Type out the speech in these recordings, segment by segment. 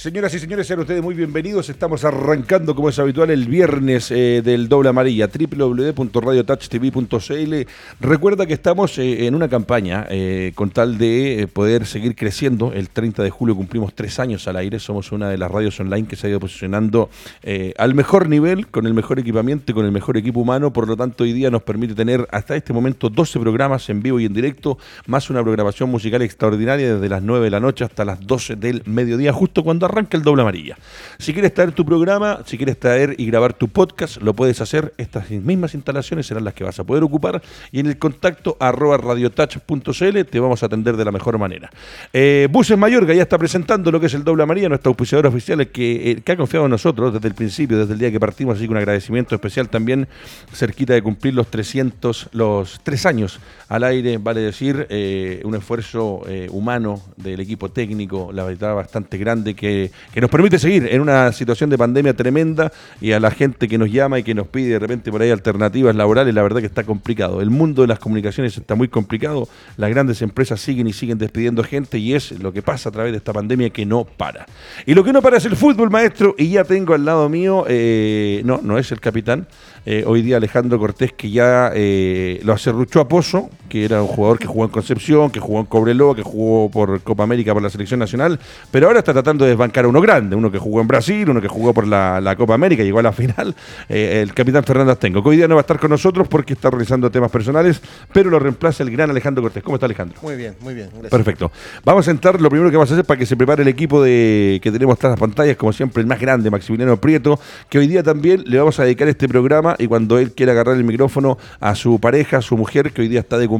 Señoras y señores, sean ustedes muy bienvenidos. Estamos arrancando, como es habitual, el viernes eh, del doble amarilla, www.radiotouchtv.cl. Recuerda que estamos eh, en una campaña eh, con tal de poder seguir creciendo. El 30 de julio cumplimos tres años al aire. Somos una de las radios online que se ha ido posicionando al mejor nivel, con el mejor equipamiento y con el mejor equipo humano. Por lo tanto, hoy día nos permite tener hasta este momento 12 programas en vivo y en directo, más una programación musical extraordinaria desde las 9 de la noche hasta las 12 del mediodía, justo cuando arranca el doble amarilla. Si quieres traer tu programa, si quieres traer y grabar tu podcast, lo puedes hacer. Estas mismas instalaciones serán las que vas a poder ocupar y en el contacto arroba radiotouch.cl te vamos a atender de la mejor manera. Eh, Buses Mayorga ya está presentando lo que es el doble amarilla, nuestra auspiciadora oficial que, eh, que ha confiado en nosotros desde el principio, desde el día que partimos, así que un agradecimiento especial también cerquita de cumplir los 300, los tres años al aire, vale decir, eh, un esfuerzo humano del equipo técnico, la verdad bastante grande que que nos permite seguir en una situación de pandemia tremenda y a la gente que nos llama y que nos pide de repente por ahí alternativas laborales, la verdad que está complicado. El mundo de las comunicaciones está muy complicado, las grandes empresas siguen y siguen despidiendo gente y es lo que pasa a través de esta pandemia que no para. Y lo que no para es el fútbol, maestro, y ya tengo al lado mío, eh, no, no es el capitán, eh, hoy día Alejandro Cortés que ya eh, lo acerruchó a Pozo, que era un jugador que jugó en Concepción, que jugó en Cobreloa, que jugó por Copa América por la selección nacional, pero ahora está tratando de desbancar a uno grande, uno que jugó en Brasil, uno que jugó por la, Copa América, llegó a la final, eh, el capitán Fernando Astengo, que hoy día no va a estar con nosotros porque está realizando temas personales, pero lo reemplaza el gran Alejandro Cortés. ¿Cómo está Alejandro? Muy bien, muy bien. Perfecto. Vamos a entrar, lo primero que vamos a hacer para que se prepare el equipo de que tenemos tras las pantallas, como siempre, el más grande, Maximiliano Prieto, que hoy día también le vamos a dedicar este programa y cuando él quiera agarrar el micrófono a su pareja, a su mujer, que hoy día está de cumpleaños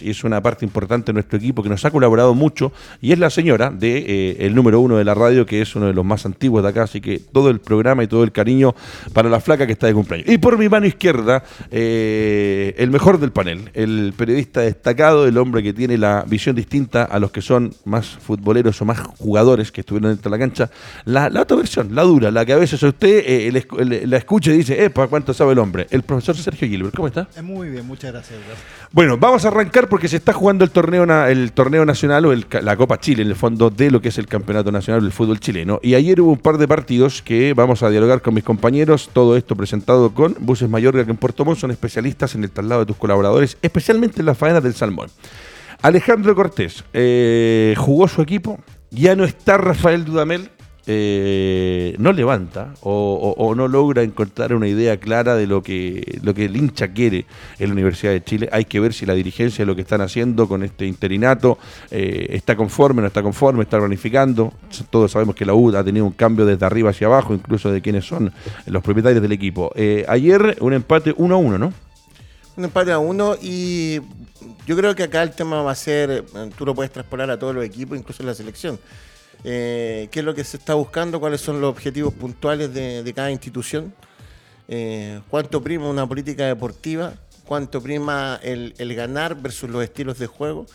y es una parte importante de nuestro equipo que nos ha colaborado mucho, y es la señora de eh, el número uno de la radio, que es uno de los más antiguos de acá, así que todo el programa y todo el cariño para la flaca que está de cumpleaños. Y por mi mano izquierda, eh, el mejor del panel, el periodista destacado, el hombre que tiene la visión distinta a los que son más futboleros o más jugadores que estuvieron dentro de la cancha, la, otra versión, la dura, la que a veces usted eh, la escucha y dice, epa, ¿cuánto sabe el hombre? El profesor Sergio Gilbert. ¿Cómo está? Muy bien, muchas gracias. Bueno, vamos a arrancar porque se está jugando el torneo, el torneo nacional o la Copa Chile, en el fondo de lo que es el Campeonato Nacional del Fútbol Chileno. Y ayer hubo un par de partidos que vamos a dialogar con mis compañeros. Todo esto presentado con Buses Mayorga, que en Puerto Montt son especialistas en el traslado de tus colaboradores, especialmente en las faenas del salmón. Alejandro Cortés eh, jugó su equipo. Ya no está Rafael Dudamel, eh, no levanta o, no logra encontrar una idea clara de lo que, lo que el hincha quiere en la Universidad de Chile. Hay que ver si la dirigencia de lo que están haciendo con este interinato eh, está conforme, no está conforme, está planificando. Todos sabemos que la U ha tenido un cambio desde arriba hacia abajo, incluso de quienes son los propietarios del equipo. Eh, ayer un empate 1 a 1, ¿no? Un empate a 1 y yo creo que acá el tema va a ser, tú lo puedes traspolar a todos los equipos, incluso la selección eh, qué es lo que se está buscando, cuáles son los objetivos puntuales de, cada institución, eh, cuánto prima una política deportiva, cuánto prima el, ganar versus los estilos de juego.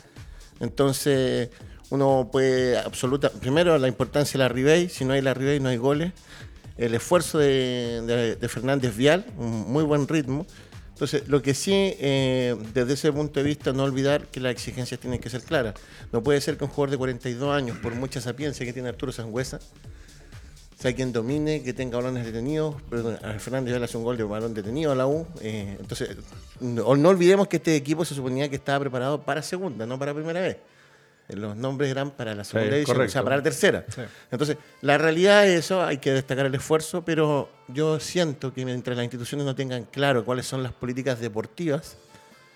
Entonces, uno puede absoluta, primero la importancia de la Ribey, si no hay la Ribey no hay goles, el esfuerzo de, de Fernández Vial, un muy buen ritmo, entonces, lo que sí, eh, desde ese punto de vista, no olvidar que las exigencias tienen que ser claras. No puede ser que un jugador de 42 años, por mucha sapiencia que tiene Arturo Sangüesa, sea quien domine, que tenga balones detenidos. Perdón, a Fernández ya hace un gol de balón detenido a la U. Eh, entonces, no olvidemos que este equipo se suponía que estaba preparado para segunda, no para primera vez los nombres eran para la segunda edición, o sea, para la tercera. Entonces, la realidad es eso, hay que destacar el esfuerzo, pero yo siento que mientras las instituciones no tengan claro cuáles son las políticas deportivas,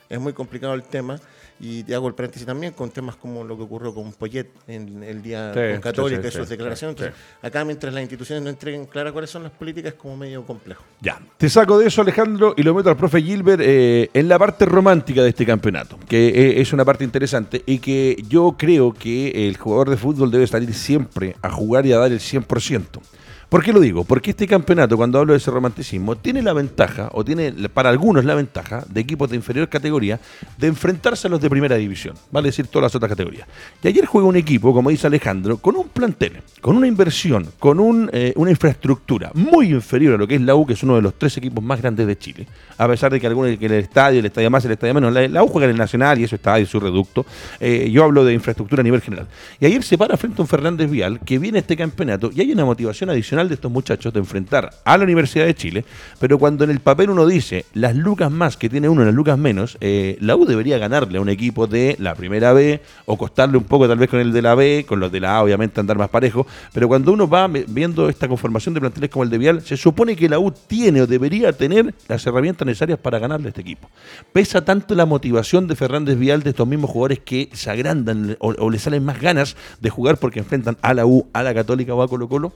es muy complicado el tema. Y te hago el paréntesis también con temas como lo que ocurrió con Poyet en el día con Católica y sus declaraciones. acá mientras las instituciones no entreguen claras cuáles son las políticas, es como medio complejo. Ya, te saco de eso Alejandro y lo meto al profe Gilbert eh, en la parte romántica de este campeonato, que eh, es una parte interesante y que yo creo que el jugador de fútbol debe salir siempre a jugar y a dar el 100%. ¿Por qué lo digo? Porque este campeonato, cuando hablo de ese romanticismo, tiene la ventaja, o tiene para algunos la ventaja, de equipos de inferior categoría, de enfrentarse a los de primera división, vale decir todas las otras categorías. Y ayer juega un equipo, como dice Alejandro, con un plantel, con una inversión, con eh, una infraestructura muy inferior a lo que es la U, que es uno de los tres equipos más grandes de Chile, a pesar de que algunos que el estadio, el estadio más, el estadio menos, la, U juega en el Nacional y eso está en su reducto. Eh, yo hablo de infraestructura a nivel general. Y ayer se para frente a un Fernández Vial que viene a este campeonato y hay una motivación adicional de estos muchachos de enfrentar a la Universidad de Chile, pero cuando en el papel uno dice las lucas más que tiene uno, las lucas menos, eh, la U debería ganarle a un equipo de la primera B o costarle un poco tal vez con el de la B, con los de la A obviamente andar más parejo, pero cuando uno va viendo esta conformación de planteles como el de Vial, se supone que la U tiene o debería tener las herramientas necesarias para ganarle a este equipo. Pesa tanto la motivación de Fernández Vial de estos mismos jugadores que se agrandan o, le salen más ganas de jugar porque enfrentan a la U, a la Católica o a Colo Colo.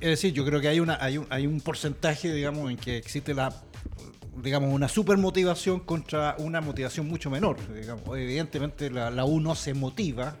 Es decir, yo creo que hay, una, hay, un, hay un porcentaje, digamos, en que existe la digamos, una super motivación contra una motivación mucho menor. Digamos. Evidentemente la, la U se motiva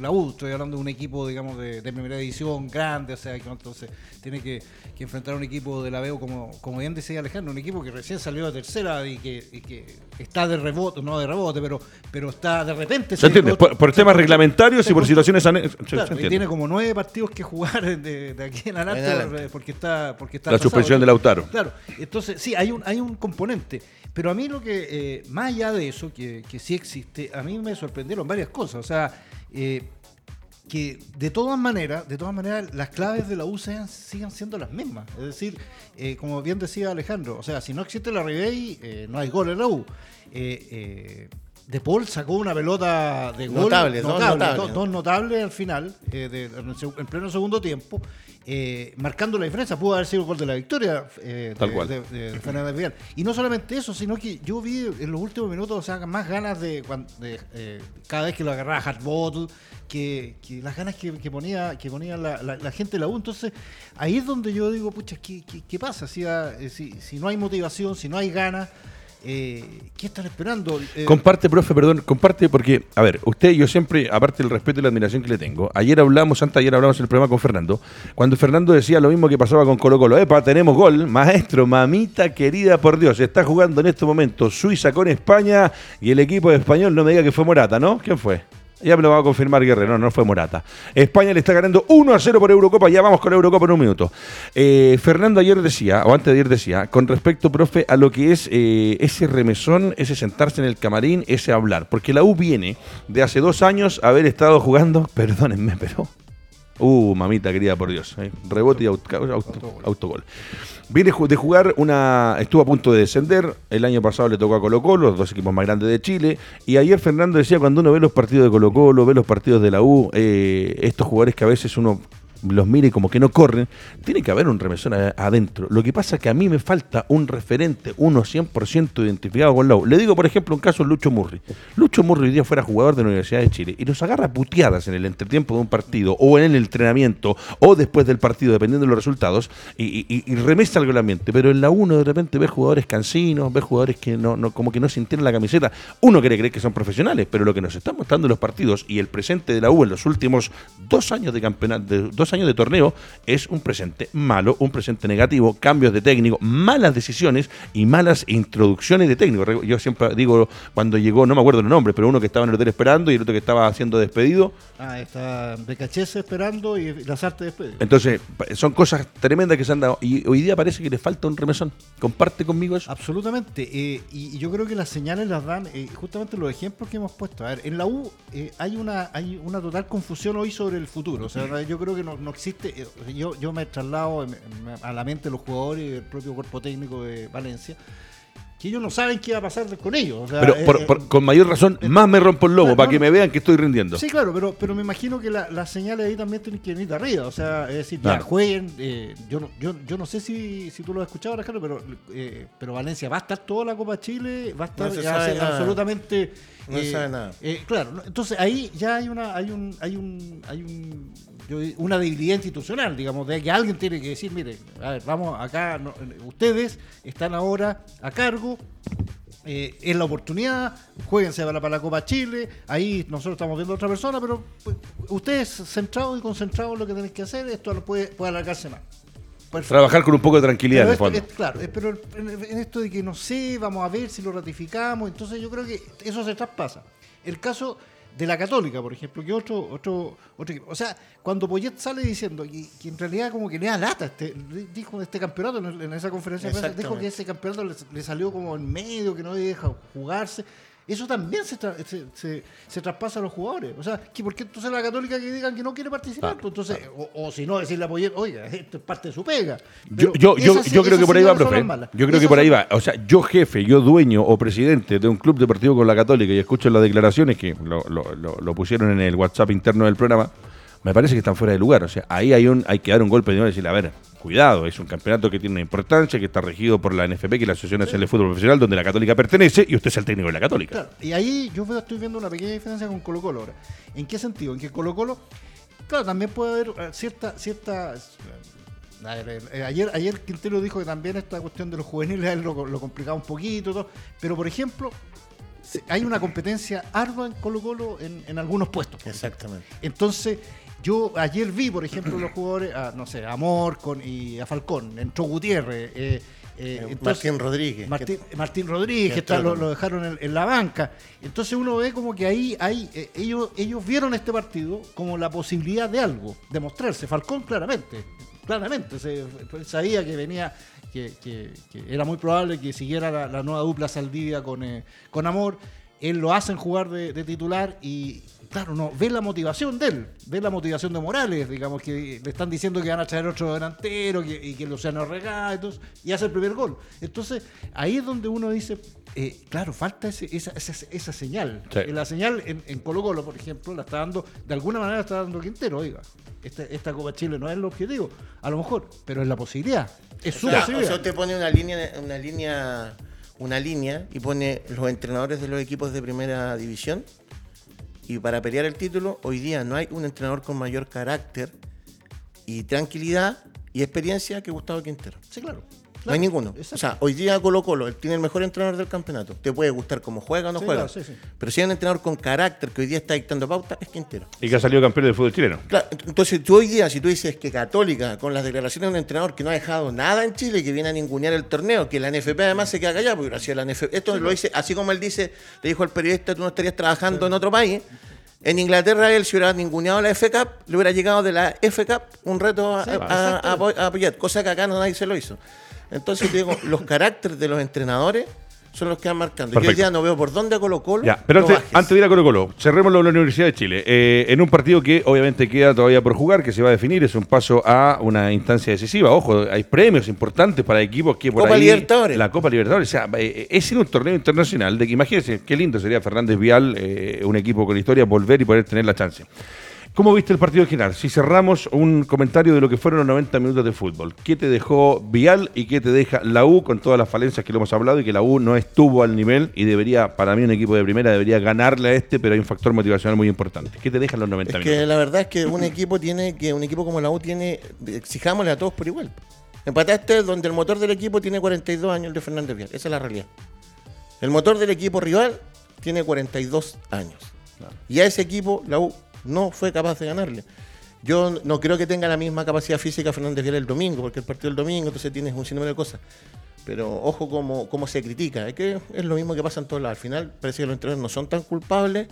la U, estoy hablando de un equipo, digamos, de, primera división grande, o sea, que entonces tiene que, enfrentar a un equipo de la BEO, como, como bien decía Alejandro, un equipo que recién salió de tercera y que, está de rebote, no de rebote, pero, pero está de repente. ¿Se, entiende? Por, temas reglamentarios y por situaciones y tiene como nueve partidos que jugar de, aquí en adelante porque está, porque está La suspensión de Lautaro. Claro, entonces sí, hay un, hay un componente. Pero a mí lo que, eh, más allá de eso, que, que sí existe, a mí me sorprendieron varias cosas. O sea, eh, que de todas maneras, de todas maneras, las claves de la U sigan siendo las mismas. Es decir, eh, como bien decía Alejandro, o sea, si no existe la Ribey, eh, no hay gol en la U. de Paul sacó una pelota de gol notable, dos, notables al final, en pleno segundo tiempo, marcando la diferencia. Pudo haber sido el gol de la victoria Tal cual. de, Fernández Vidal. Y no solamente eso, sino que yo vi en los últimos minutos o sea, más ganas de, cada vez que lo agarraba Hard Bottle que, las ganas que, ponía, que ponía la, gente de la U. Entonces, ahí es donde yo digo, pucha, ¿qué, qué, pasa? Eh, si, si, no hay motivación, si no hay ganas, eh, ¿qué están esperando? Eh, comparte, profe, perdón, comparte porque, a ver, usted, yo siempre, aparte del respeto y la admiración que le tengo, ayer hablamos, antes ayer hablamos el programa con Fernando, cuando Fernando decía lo mismo que pasaba con Colo Colo, epa, tenemos gol, maestro, mamita querida por Dios, está jugando en este momento Suiza con España y el equipo español no me diga que fue Morata, ¿no? ¿Quién fue? Ya me lo va a confirmar Guerrero, no, no fue Morata. España le está ganando 1 a 0 por Eurocopa, ya vamos con Eurocopa en un minuto. Eh, Fernando ayer decía, o antes de ayer decía, con respecto, profe, a lo que es eh, ese remesón, ese sentarse en el camarín, ese hablar, porque la U viene de hace dos años haber estado jugando, perdónenme, pero... Uh, mamita querida, por Dios. Eh, rebote y autogol. Viene de jugar una. Estuvo a punto de descender. El año pasado le tocó a Colo Colo, los dos equipos más grandes de Chile. Y ayer Fernando decía: cuando uno ve los partidos de Colo Colo, ve los partidos de la U, eh, estos jugadores que a veces uno los mire como que no corren, tiene que haber un remesón adentro. Lo que pasa es que a mí me falta un referente, uno 100% identificado con la U. Le digo, por ejemplo, un caso Lucho Murri. Lucho Murri hoy día fuera jugador de la Universidad de Chile y nos agarra puteadas en el entretiempo de un partido o en el entrenamiento o después del partido, dependiendo de los resultados, y, remesa algo el ambiente. Pero en la U de repente ve jugadores cansinos, ve jugadores que no, no como que no sintieron la camiseta. Uno quiere creer que son profesionales, pero lo que nos están mostrando los partidos y el presente de la U en los últimos dos años de campeonato, de, dos años de torneo es un presente malo, un presente negativo, cambios de técnico, malas decisiones y malas introducciones de técnico. Yo siempre digo, cuando llegó, no me acuerdo el nombre, pero uno que estaba en el hotel esperando y el otro que estaba siendo despedido. Ah, está Becachese esperando y Lazarte despedido. Entonces, son cosas tremendas que se han dado y hoy día parece que le falta un remesón. ¿Comparte conmigo eso? Absolutamente. Eh, y yo creo que las señales las dan eh, justamente los ejemplos que hemos puesto. A ver, en la U eh, hay, una, hay una total confusión hoy sobre el futuro. O sea, yo creo que no, no existe eh, yo, yo me traslado a la mente de los jugadores y del propio cuerpo técnico de Valencia, que ellos no saben qué va a pasar con ellos. pero eh, eh, con mayor razón, más me rompo el lobo, para que me vean que estoy rindiendo. Sí, claro, pero, pero me imagino que las señales ahí también tienen que venir de arriba. O sea, es decir, ya jueguen. yo, no, yo, yo no sé si, si tú lo has escuchado, Alejandro, pero, pero Valencia va a estar toda la Copa Chile, va a estar absolutamente. No sabe nada. claro, entonces ahí ya hay una, hay un, hay un, hay un una debilidad institucional, digamos, de que alguien tiene que decir, mire, a ver, vamos acá, ustedes están ahora a cargo, eh, es la oportunidad, jueguense para, para la Copa Chile, ahí nosotros estamos viendo a otra persona, pero pues, ustedes centrados y concentrados en lo que tienen que hacer, esto puede, puede alargarse más. Trabajar con un poco de tranquilidad Pero en el esto- fondo. es- claro, pero en, en esto de que no sé, vamos a ver si lo ratificamos, entonces yo creo que eso se traspasa. El caso de la Católica, por ejemplo, que otro, otro, otro equipo. O sea, cuando Poyet sale diciendo que, que en realidad como que le da lata, este, dijo este campeonato en, en esa conferencia de prensa, dijo que ese campeonato le, le salió como en medio, que no deja jugarse. Eso también se, tra- se, se- se traspasa a los jugadores. O sea, que ¿por qué entonces la Católica que digan que no quiere participar? Pues entonces, o, o si no, decirle a Poyet, oiga, esto es parte de su pega. Yo, Pero yo, yo, esas- yo creo que por ahí va, profe. Yo creo que por ahí va. O sea, yo jefe, yo dueño o presidente de un club deportivo con la Católica y escucho las declaraciones que lo, lo- lo- lo pusieron en el WhatsApp interno del programa, me parece que están fuera de lugar. O sea, ahí hay un hay que dar un golpe de nuevo y decirle, a ver, cuidado, es un campeonato que tiene una importancia, que está regido por la NFP, que es la Asociación Nacional de Fútbol Profesional, donde la Católica pertenece, y usted es el técnico de la Católica. Claro, y ahí yo estoy viendo una pequeña diferencia con Colo Colo ahora. ¿En qué sentido? En que Colo Colo, claro, también puede haber eh, cierta, cierta eh, a ver, eh, ayer, ayer Quintero dijo que también esta cuestión de los juveniles lo, lo complicaba un poquito, todo, pero por ejemplo, hay una competencia ardua en Colo Colo en, en algunos puestos. Exactamente. Entonces, yo ayer vi, por ejemplo, los jugadores, a, no sé, a Amor con, y a Falcón, entró Gutiérrez. eh, eh, entonces- Martín Rodríguez. Martín, Martín Rodríguez, que está- lo, dejaron en, en la banca. Entonces uno ve como que ahí hay, eh, ellos, ellos vieron este partido como la posibilidad de algo, de mostrarse. Falcón claramente, claramente, se, pues, sabía que venía, que, que- que era muy probable que siguiera la, la nueva dupla Saldivia con, eh, con Amor. Él lo hacen jugar de, de titular y claro, no, ve la motivación de él, ve la motivación de Morales, digamos, que le están diciendo que van a traer otro delantero que, y que Luciano regala, entonces, y hace el primer gol. Entonces, ahí es donde uno dice, eh, claro, falta ese- esa, esa, esa señal. Sí. La señal en, en Colo Colo, por ejemplo, la está dando, de alguna manera la está dando Quintero, oiga. Esta, esta Copa Chile no es el objetivo, a lo mejor, pero es la posibilidad. Es su O sea, o posibilidad. sea, usted pone una línea, una línea, una línea y pone los entrenadores de los equipos de primera división. Y para pelear el título, hoy día no hay un entrenador con mayor carácter y tranquilidad y experiencia que Gustavo Quintero. sí, claro. No hay ninguno. exacto. O sea, hoy día Colo Colo, él tiene el mejor entrenador del campeonato. Te puede gustar cómo juega o no Sí, juega. claro, sí, sí. Pero si hay un entrenador con carácter que hoy día está dictando pauta, es Quintero. Y que ha salido campeón del fútbol chileno. Claro, entonces tú hoy día, si tú dices que Católica, con las declaraciones de un entrenador que no ha dejado nada en Chile, que viene a ningunear el torneo, que la NFP además se queda callada, porque gracias a la NFP, esto lo dice, así como él dice, le dijo al periodista, tú no estarías trabajando en otro país. En Inglaterra él, si hubiera ninguneado la F Cup, le hubiera llegado de la F Cup un reto a, Sí, a- a- a apo- a apoyar, cosa que acá no nadie se lo hizo. Entonces te digo, los caracteres de los entrenadores son los que van marcando. Yo Perfecto. día no veo por dónde a Colo Colo. Ya, pero antes, antes de ir a Colo Colo, cerremos la Universidad de Chile. Eh, en un partido que obviamente queda todavía por jugar, que se va a definir, es un paso a una instancia decisiva. Ojo, hay premios importantes para equipos que por Copa ahí... Libertadores. La Copa Libertadores. O sea, eh, es ir un torneo internacional de que imagínense, qué lindo sería Fernández Vial, eh, un equipo con historia, volver y poder tener la chance. ¿Cómo viste el partido final? Si cerramos un comentario de lo que fueron los 90 minutos de fútbol. ¿Qué te dejó Vial y qué te deja la U con todas las falencias que lo hemos hablado y que la U no estuvo al nivel y debería, para mí un equipo de primera debería ganarle a este, pero hay un factor motivacional muy importante. ¿Qué te dejan los 90 Es minutos? que la verdad es que un equipo tiene que un equipo como la U tiene exijámosle a todos por igual. Empataste donde el motor del equipo tiene 42 años el de Fernández Vial, esa es la realidad. El motor del equipo rival tiene 42 años. Y a ese equipo la U no fue capaz de ganarle. Yo no creo que tenga la misma capacidad física Fernández Vial el domingo, porque el partido del domingo, entonces tienes un sinnúmero de cosas. Pero ojo cómo, cómo se critica. Es que es lo mismo que pasa en todos lados. Al final parece que los entrenadores no son tan culpables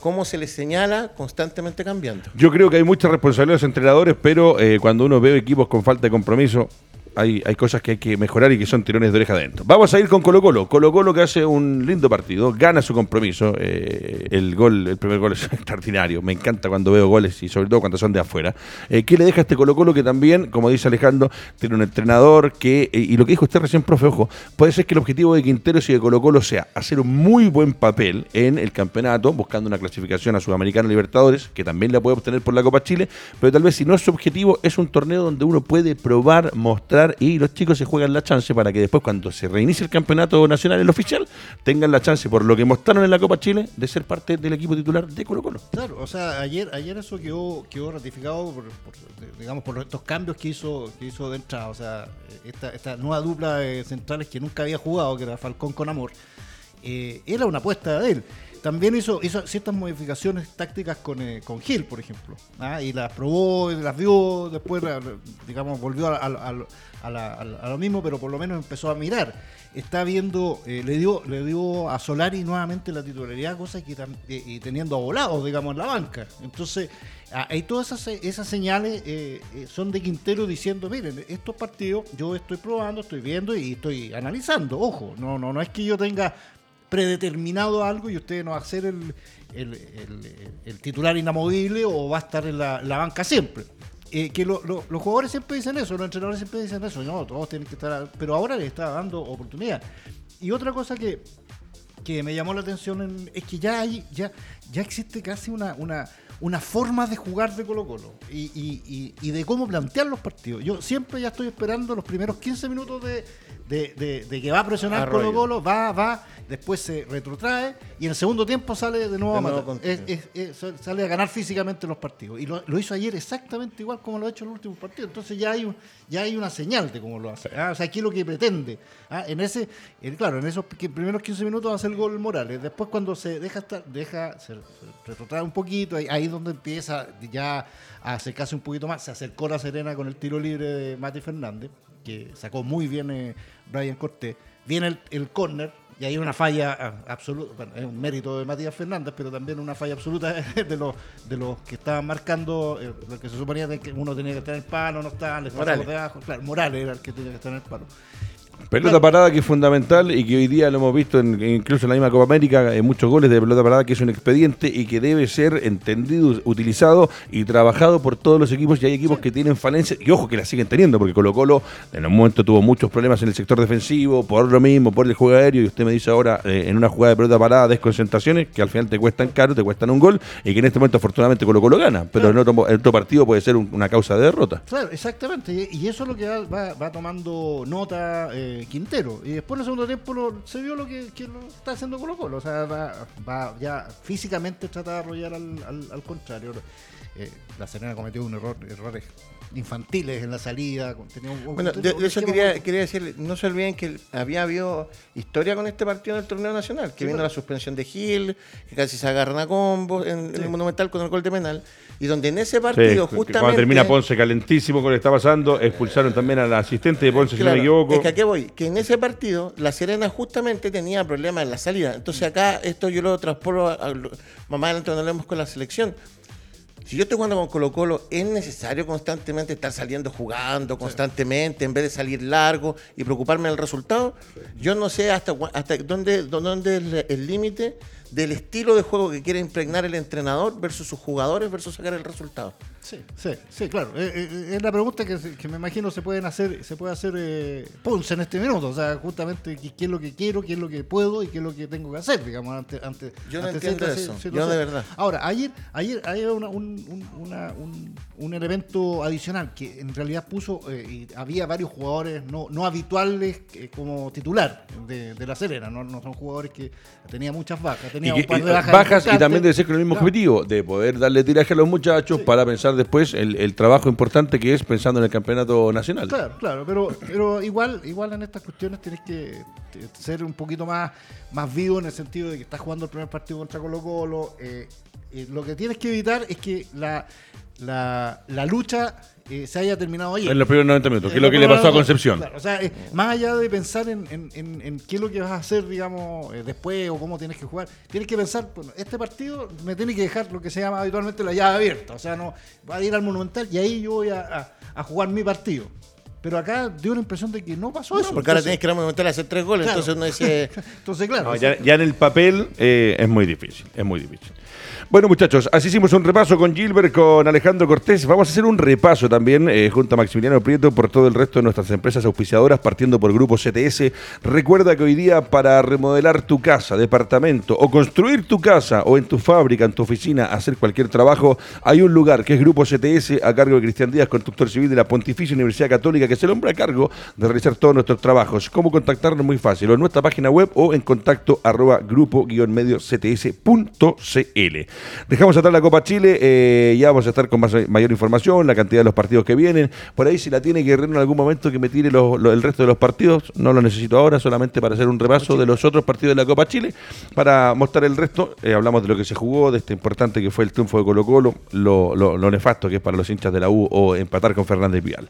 como se les señala constantemente cambiando. Yo creo que hay mucha responsabilidad de los entrenadores, pero eh, cuando uno ve equipos con falta de compromiso, hay, hay cosas que hay que mejorar y que son tirones de oreja adentro. Vamos a ir con Colo Colo. Colo Colo que hace un lindo partido, gana su compromiso. eh, el gol, el primer gol es extraordinario. Me encanta cuando veo goles y sobre todo cuando son de afuera. Eh, ¿Qué le deja a este Colo Colo que también, como dice Alejandro, tiene un entrenador que, eh, y lo que dijo usted recién, profe, ojo, puede ser que el objetivo de Quinteros y de Colo Colo sea hacer un muy buen papel en el campeonato, buscando una clasificación a Sudamericana Libertadores, que también la puede obtener por la Copa Chile, pero tal vez si no es su objetivo, es un torneo donde uno puede probar, mostrar y los chicos se juegan la chance para que después cuando se reinicie el campeonato nacional, el oficial, tengan la chance, por lo que mostraron en la Copa Chile, de ser parte del equipo titular de Colo Colo. Claro, o sea, ayer, ayer eso quedó, quedó ratificado por, digamos, por estos cambios que hizo, que hizo de entrada. O sea, esta, esta nueva dupla de centrales que nunca había jugado, que era Falcón con Amor, eh, era una apuesta de él. También hizo, ciertas modificaciones tácticas con, eh, con Gil, por ejemplo. ¿ah? Y las probó, las vio, después, digamos, volvió a, lo mismo, pero por lo menos empezó a mirar. Está viendo, eh, le dio le dio a Solari nuevamente la titularidad, cosa que y teniendo a volados, digamos, en la banca. Entonces, hay todas esas, esas señales eh, son de Quintero diciendo, miren, estos partidos yo estoy probando, estoy viendo y estoy analizando. Ojo, no, no, no es que yo tenga predeterminado algo y usted no va a ser el, el, titular inamovible o va a estar en la, banca siempre. Eh, que los jugadores siempre dicen eso, los entrenadores siempre dicen eso, no, todos tienen que estar, pero ahora le está dando oportunidad. Y otra cosa que, que me llamó la atención es que ya hay, ya, ya existe casi una, una, una forma de jugar de Colo Colo y, y, y, de cómo plantear los partidos. Yo siempre ya estoy esperando los primeros 15 minutos de, de, que va a presionar Colo Colo, va, va, después se retrotrae y en el segundo tiempo sale de nuevo a matar. sale a ganar físicamente los partidos. Y lo, hizo ayer exactamente igual como lo ha hecho en los últimos partidos. Entonces ya hay, ya hay una señal de cómo lo hace. ¿ah? O sea, aquí es lo que pretende. ¿ah? En ese, claro, en esos primeros 15 minutos hace el gol Morales. Después cuando se deja estar, deja, se, retrotrae un poquito, ahí, es donde empieza ya a acercarse un poquito más. Se acercó la Serena con el tiro libre de Mati Fernández que sacó muy bien eh, Brian Cortés. Viene el, el córner y hay una falla ah, absoluta, bueno, es un mérito de Matías Fernández, pero también una falla absoluta de los de los que estaban marcando, eh, lo que se suponía que uno tenía que estar en el palo, no estaban, les Morales. debajo. Claro, Morales era el que tenía que estar en el palo. Pelota parada que es fundamental y que hoy día lo hemos visto incluso en la misma Copa América, en muchos goles de pelota parada, que es un expediente y que debe ser entendido, utilizado y trabajado por todos los equipos. Y hay equipos que tienen falencias, y ojo que la siguen teniendo, porque Colo Colo en un momento tuvo muchos problemas en el sector defensivo, por lo mismo, por el juego aéreo, y usted me dice ahora, eh, en una jugada de pelota parada, desconcentraciones, que al final te cuestan caro, te cuestan un gol, y que en este momento afortunadamente Colo Colo gana, pero en, otro, partido puede ser una causa de derrota. Claro, exactamente, y eso es lo que va, tomando nota eh, Quintero. Y después en el segundo tiempo se vio lo que, lo está haciendo Colo Colo. O sea, va, ya físicamente trata de arrollar al, contrario. Eh, la Serena cometió un error, errores infantiles en la salida. bueno, yo, eso quería, decir, no se olviden que había habido historia con este partido en el torneo nacional, que vino la suspensión de Gil, que casi se agarran a combos en, el Monumental con el gol de penal, y donde en ese partido justamente... Cuando termina Ponce calentísimo con lo que está pasando, expulsaron también al asistente de Ponce, si no me equivoco. Es que aquí voy, que en ese partido La Serena justamente tenía problemas en la salida, entonces acá esto yo lo transporo, a, más adelante cuando hablemos con la selección, si yo estoy jugando con Colo Colo, es necesario constantemente estar saliendo jugando constantemente en vez de salir largo y preocuparme del resultado. Yo no sé hasta, hasta dónde, dónde es el límite del estilo de juego que quiere impregnar el entrenador versus sus jugadores versus sacar el resultado. Sí, sí, sí, claro. Eh, eh, es la pregunta que, me imagino se pueden hacer, se puede hacer eh, Ponce en este minuto. O sea, justamente qué, es lo que quiero, qué es lo que puedo y qué es lo que tengo que hacer, digamos, ante, ante Yo no entiendo eso. Yo de verdad. Ahora, ayer, ayer hay un, un, elemento adicional que en realidad puso, y había varios jugadores no, no habituales como titular de, la Serena. No, no son jugadores que tenían muchas bajas. Tenía un par de bajas. y también debe ser con el mismo objetivo, de poder darle tiraje a los muchachos para pensar después el, trabajo importante que es pensando en el campeonato nacional. Claro, claro, pero, pero igual, igual en estas cuestiones tienes que ser un poquito más, más vivo en el sentido de que estás jugando el primer partido contra Colo Colo. Eh, lo que tienes que evitar es que la, la, la lucha eh, se haya terminado ayer. En los primeros 90 minutos, ¿qué es lo que le pasó a Concepción? o sea, eh, más allá de pensar en, en, qué es lo que vas a hacer, digamos, eh, después o cómo tienes que jugar, tienes que pensar, bueno, este partido me tiene que dejar lo que se llama habitualmente la llave abierta. O sea, no va a ir al Monumental y ahí yo voy a, a, jugar mi partido. Pero acá dio la impresión de que no pasó eso. Porque ahora tienes que ir Monumental a hacer tres goles, entonces uno dice... entonces, claro. ya, ya, en el papel es muy difícil, es muy difícil. Bueno, muchachos, así hicimos un repaso con Gilbert, con Alejandro Cortés. Vamos a hacer un repaso también eh, junto a Maximiliano Prieto por todo el resto de nuestras empresas auspiciadoras, partiendo por Grupo CTS. Recuerda que hoy día para remodelar tu casa, departamento o construir tu casa o en tu fábrica, en tu oficina, hacer cualquier trabajo, hay un lugar que es Grupo CTS a cargo de Cristian Díaz, constructor civil de la Pontificia Universidad Católica, que que es el hombre a cargo de realizar todos nuestros trabajos. ¿Cómo contactarnos? Muy fácil, o en nuestra página web o en contacto arroba grupo-medio cts.cl. Dejamos atrás la Copa Chile, eh, ya vamos a estar con más, mayor información, la cantidad de los partidos que vienen. Por ahí si la tiene Guerrero en algún momento que me tire el resto de los partidos, no lo necesito ahora, solamente para hacer un repaso de los otros partidos de la Copa Chile, para mostrar el resto. Eh, hablamos de lo que se jugó, de este importante que fue el triunfo de Colo Colo, lo, lo, nefasto que es para los hinchas de la U o empatar con Fernández Vial.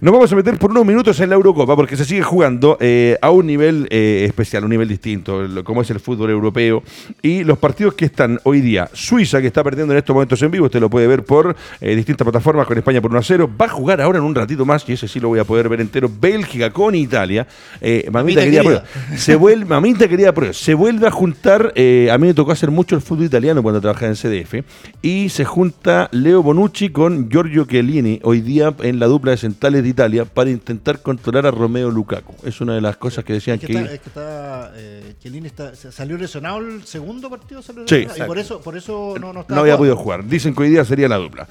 Nos vamos a meter por unos minutos en la Eurocopa porque se sigue jugando eh, a un nivel especial, un nivel distinto, como es el fútbol europeo. Y los partidos que están hoy día, Suiza, que está perdiendo en estos momentos en vivo, usted lo puede ver por eh, distintas plataformas con España por 1 a 0, va a jugar ahora en un ratito más, y ese sí lo voy a poder ver entero, Bélgica con Italia. Eh, mamita, querida, prueba. Se vuelve, mamita querida prueba, se vuelve a juntar, eh, a mí me tocó hacer mucho el fútbol italiano cuando trabajaba en CDF, y se junta Leo Bonucci con Giorgio Chiellini, hoy día en la dupla de centrales de Italia, para intentar controlar a Romeo Lukaku. Es una de las cosas que decían que... es que está, Chiellini está, salió lesionado el segundo partido, salió lesionado, y por eso, por eso no, no, no había podido jugar. Dicen que hoy día sería la dupla.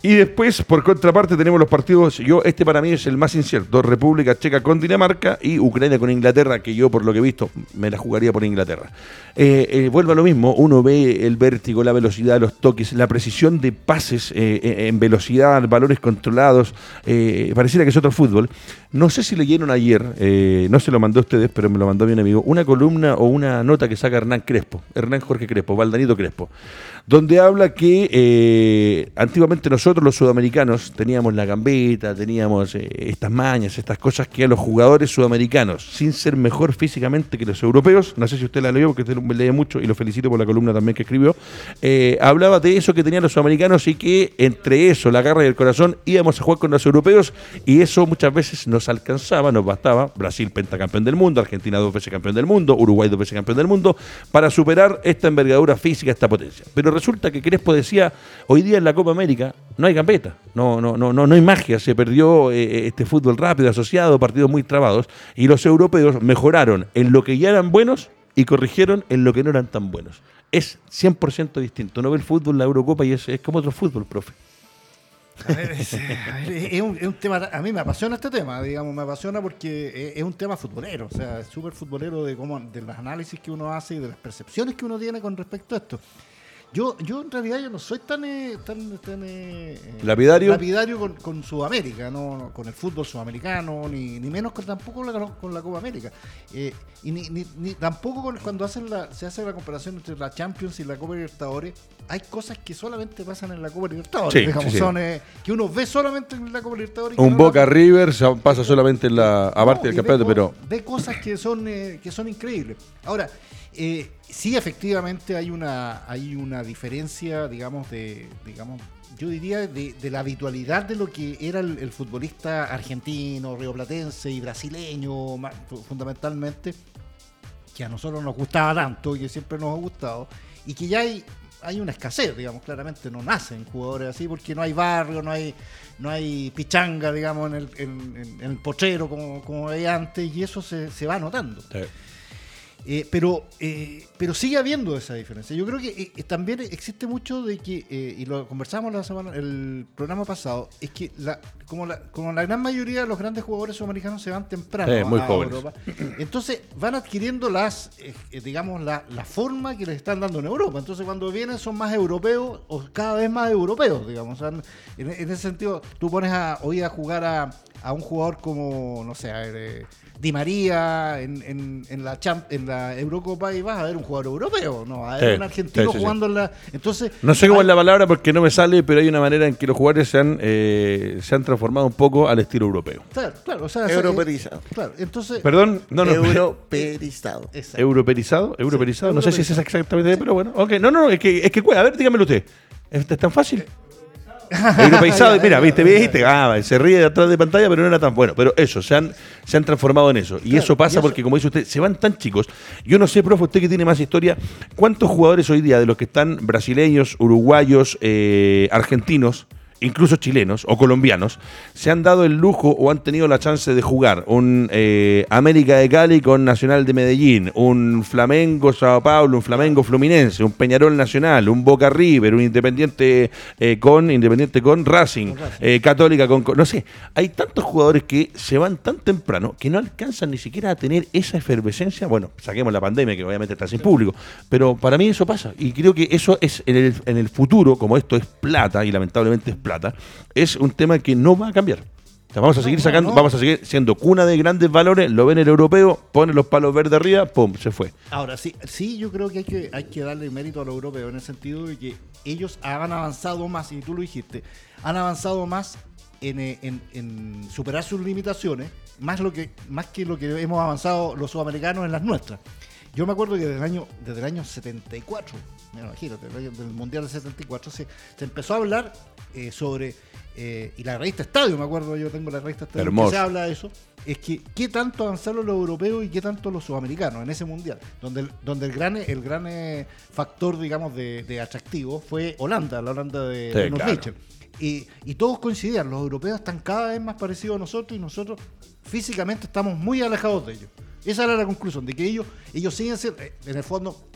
Y después, por contraparte, tenemos los partidos. Yo, este para mí es el más incierto: República Checa con Dinamarca y Ucrania con Inglaterra, que yo, por lo que he visto, me la jugaría por Inglaterra. Eh, eh, vuelvo a lo mismo: uno ve el vértigo, la velocidad, los toques, la precisión de pases eh, en velocidad, valores controlados. pareciera que es otro fútbol. No sé si leyeron ayer, no se lo mandó a ustedes, pero me lo mandó mi amigo, una columna o una nota que saca Hernán Crespo, Hernán Jorge Crespo, Valdanito Crespo, donde habla que antiguamente nosotros los sudamericanos teníamos la gambeta, teníamos eh, estas mañas, estas cosas que a los jugadores sudamericanos, sin ser mejor físicamente que los europeos, no sé si usted la leyó porque usted lee mucho y lo felicito por la columna también que escribió, eh, hablaba de eso que tenían los sudamericanos y que entre eso, la garra y el corazón, íbamos a jugar con los europeos y eso muchas veces nos alcanzaba, nos bastaba, Brasil pentacampeón del mundo, Argentina dos veces campeón del mundo, Uruguay dos veces campeón del mundo, para superar esta envergadura física, esta potencia. Pero resulta que Crespo decía, hoy día en la Copa América, no hay gambeta, no, no, no, no, no hay magia, se perdió eh, eh, este fútbol rápido, asociado, partidos muy trabados, y los europeos mejoraron en lo que ya eran buenos y corrigieron en lo que no eran tan buenos. Es 100% distinto. No ve el fútbol, la Eurocopa, y es, es como otro fútbol, profe. Es, un, tema, a mí me apasiona este tema, digamos, me apasiona porque es, un tema futbolero, o sea, es súper futbolero de cómo, de los análisis que uno hace y de las percepciones que uno tiene con respecto a esto. Yo, yo en realidad yo no soy tan, eh, tan, tan eh, lapidario, lapidario con, con, Sudamérica, no, con el fútbol sudamericano, ni, ni menos con, tampoco con la Copa América. Eh, y ni, ni, tampoco cuando hacen la, se hace la comparación entre la Champions y la Copa Libertadores, hay cosas que solamente pasan en la Copa Libertadores, digamos, son, que uno ve solamente en la Copa Libertadores. Un Boca River pasa solamente en la aparte del campeonato, pero ve cosas que son que son increíbles. Ahora, eh, sí, efectivamente hay una, hay una diferencia, digamos, de, digamos, yo diría de, la habitualidad de lo que era el, futbolista argentino, rioplatense y brasileño, fundamentalmente, que a nosotros nos gustaba tanto y que siempre nos ha gustado, y que ya hay, hay una escasez, digamos, claramente no nacen jugadores así porque no hay barrio, no hay, no hay pichanga, digamos, en el, en, el pochero como, como había antes, y eso se, se va notando. Eh, pero, eh, pero sigue habiendo esa diferencia. Yo creo que eh, también existe mucho de que, y lo conversamos la semana, el programa pasado, es que la, como, la, como la gran mayoría de los grandes jugadores sudamericanos se van temprano a Europa, entonces van adquiriendo las, digamos, la, la, forma que les están dando en Europa. Entonces cuando vienen son más europeos o cada vez más europeos, digamos. en, ese sentido, tú pones a, hoy a jugar a, a un jugador como, no sé, a ver, Di María en, en, la en la Eurocopa y vas a ver un jugador europeo, no, a ver un argentino jugando en la. Entonces, no sé cómo es la palabra porque no me sale, pero hay una manera en que los jugadores se han, eh, se han transformado un poco al estilo europeo. Claro, claro, o sea, europerizado. claro, entonces. Perdón, no, no. Europerizado. Europerizado, europerizado. no sé si es exactamente, pero bueno. Ok, no, no, es que, es que, a ver, dígamelo usted. ¿Es tan fácil? Europeizado, mira, viste, viste, ah, se ríe de atrás de pantalla, pero no era tan bueno. Pero eso, se han, se han transformado en eso. Y eso pasa porque, como dice usted, se van tan chicos. Yo no sé, profe, usted que tiene más historia, ¿cuántos jugadores hoy día de los que están brasileños, uruguayos, eh, argentinos, incluso chilenos o colombianos, se han dado el lujo o han tenido la chance de jugar un eh, América de Cali con Nacional de Medellín, un Flamengo Sao Paulo, un Flamengo Fluminense, un Peñarol Nacional, un Boca River, un Independiente eh, con Independiente con Racing, eh, Católica con, no sé, hay tantos jugadores que se van tan temprano que no alcanzan ni siquiera a tener esa efervescencia. Bueno, saquemos la pandemia que obviamente está sin público, pero para mí eso pasa y creo que eso es en el, en el futuro, como esto es plata y lamentablemente es plata, es un tema que no va a cambiar. vamos a seguir sacando, vamos a seguir siendo cuna de grandes valores, lo ven el europeo, pone los palos verdes arriba, pum, se fue. Ahora sí, sí, yo creo que hay que, hay que darle mérito a los europeos en el sentido de que ellos han avanzado más, y tú lo dijiste, han avanzado más en, en superar sus limitaciones, más, lo que, más que lo que hemos avanzado los sudamericanos en las nuestras. Yo me acuerdo que desde el año, desde el año 74, imagínate, desde el Mundial del 74, se, se empezó a hablar eh, sobre, eh, y la revista Estadio, me acuerdo, yo tengo la revista Estadio, que se habla de eso, es que qué tanto avanzaron los europeos y qué tanto los sudamericanos en ese mundial, donde el, donde el gran, el gran eh, factor, digamos, de, atractivo fue Holanda, la Holanda de, sí, Y, y, todos coincidían, los europeos están cada vez más parecidos a nosotros y nosotros físicamente estamos muy alejados de ellos. Esa era la conclusión, de que ellos, ellos siguen siendo, en el fondo,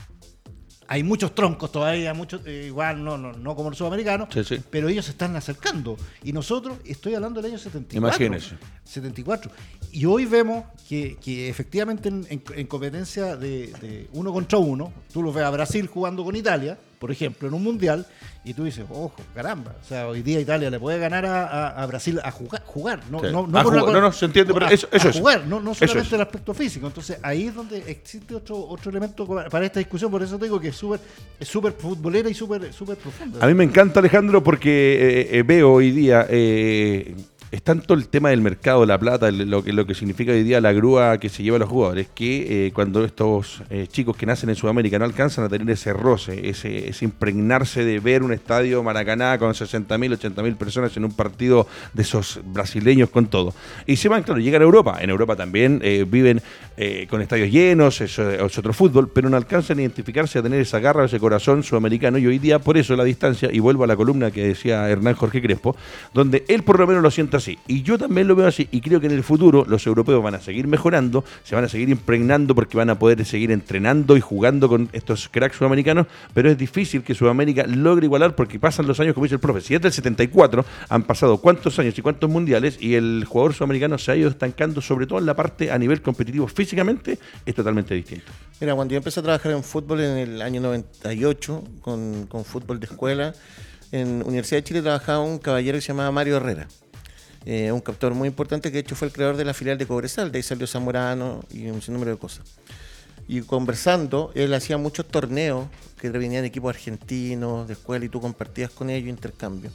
hay muchos troncos todavía, muchos, eh, igual no, no, no como los sudamericanos, pero ellos se están acercando. Y nosotros, estoy hablando del año 74. Imagínense. 74. Y hoy vemos que, efectivamente en, competencia de, uno contra uno, tú lo ves a Brasil jugando con Italia, por ejemplo, en un mundial, y tú dices, ojo, caramba, o sea, hoy día Italia le puede ganar a, Brasil a jugar, jugar no, no, no, no, no, se entiende, pero eso, eso es. jugar, no, no solamente el aspecto físico. Entonces ahí es donde existe otro, otro elemento para esta discusión, por eso te digo que es súper es súper futbolera y súper super profunda. A mí me encanta Alejandro porque eh, eh, veo hoy día eh, es tanto el tema del mercado la plata, lo que, lo que significa hoy día la grúa que se lleva a los jugadores, que eh, cuando estos eh, chicos que nacen en Sudamérica no alcanzan a tener ese roce, ese, impregnarse de ver un estadio Maracaná con 60.000, 80.000 personas en un partido de esos brasileños con todo. Y se van, claro, llegan a Europa. En Europa también eh, viven con estadios llenos, es, otro fútbol, pero no alcanzan a identificarse, a tener esa garra, ese corazón sudamericano. Y hoy día, por eso la distancia, y vuelvo a la columna que decía Hernán Jorge Crespo, donde él por lo menos lo sienta Y yo también lo veo así. Y creo que en el futuro los europeos van a seguir mejorando, se van a seguir impregnando porque van a poder seguir entrenando y jugando con estos cracks sudamericanos. Pero es difícil que Sudamérica logre igualar porque pasan los años, como dice el profe. Si es del 74, han pasado cuántos años y cuántos mundiales y el jugador sudamericano se ha ido estancando, sobre todo en la parte a nivel competitivo físicamente, es totalmente distinto. Mira, cuando yo empecé a trabajar en fútbol en el año 98, con, con fútbol de escuela, en Universidad de Chile trabajaba un caballero que se llamaba Mario Herrera. Eh, un captor muy importante que de hecho fue el creador de la filial de Cobresal, de ahí salió Zamorano y un sinnúmero de cosas. Y conversando, él hacía muchos torneos que venían equipos argentinos, de escuela, y tú compartías con ellos intercambio.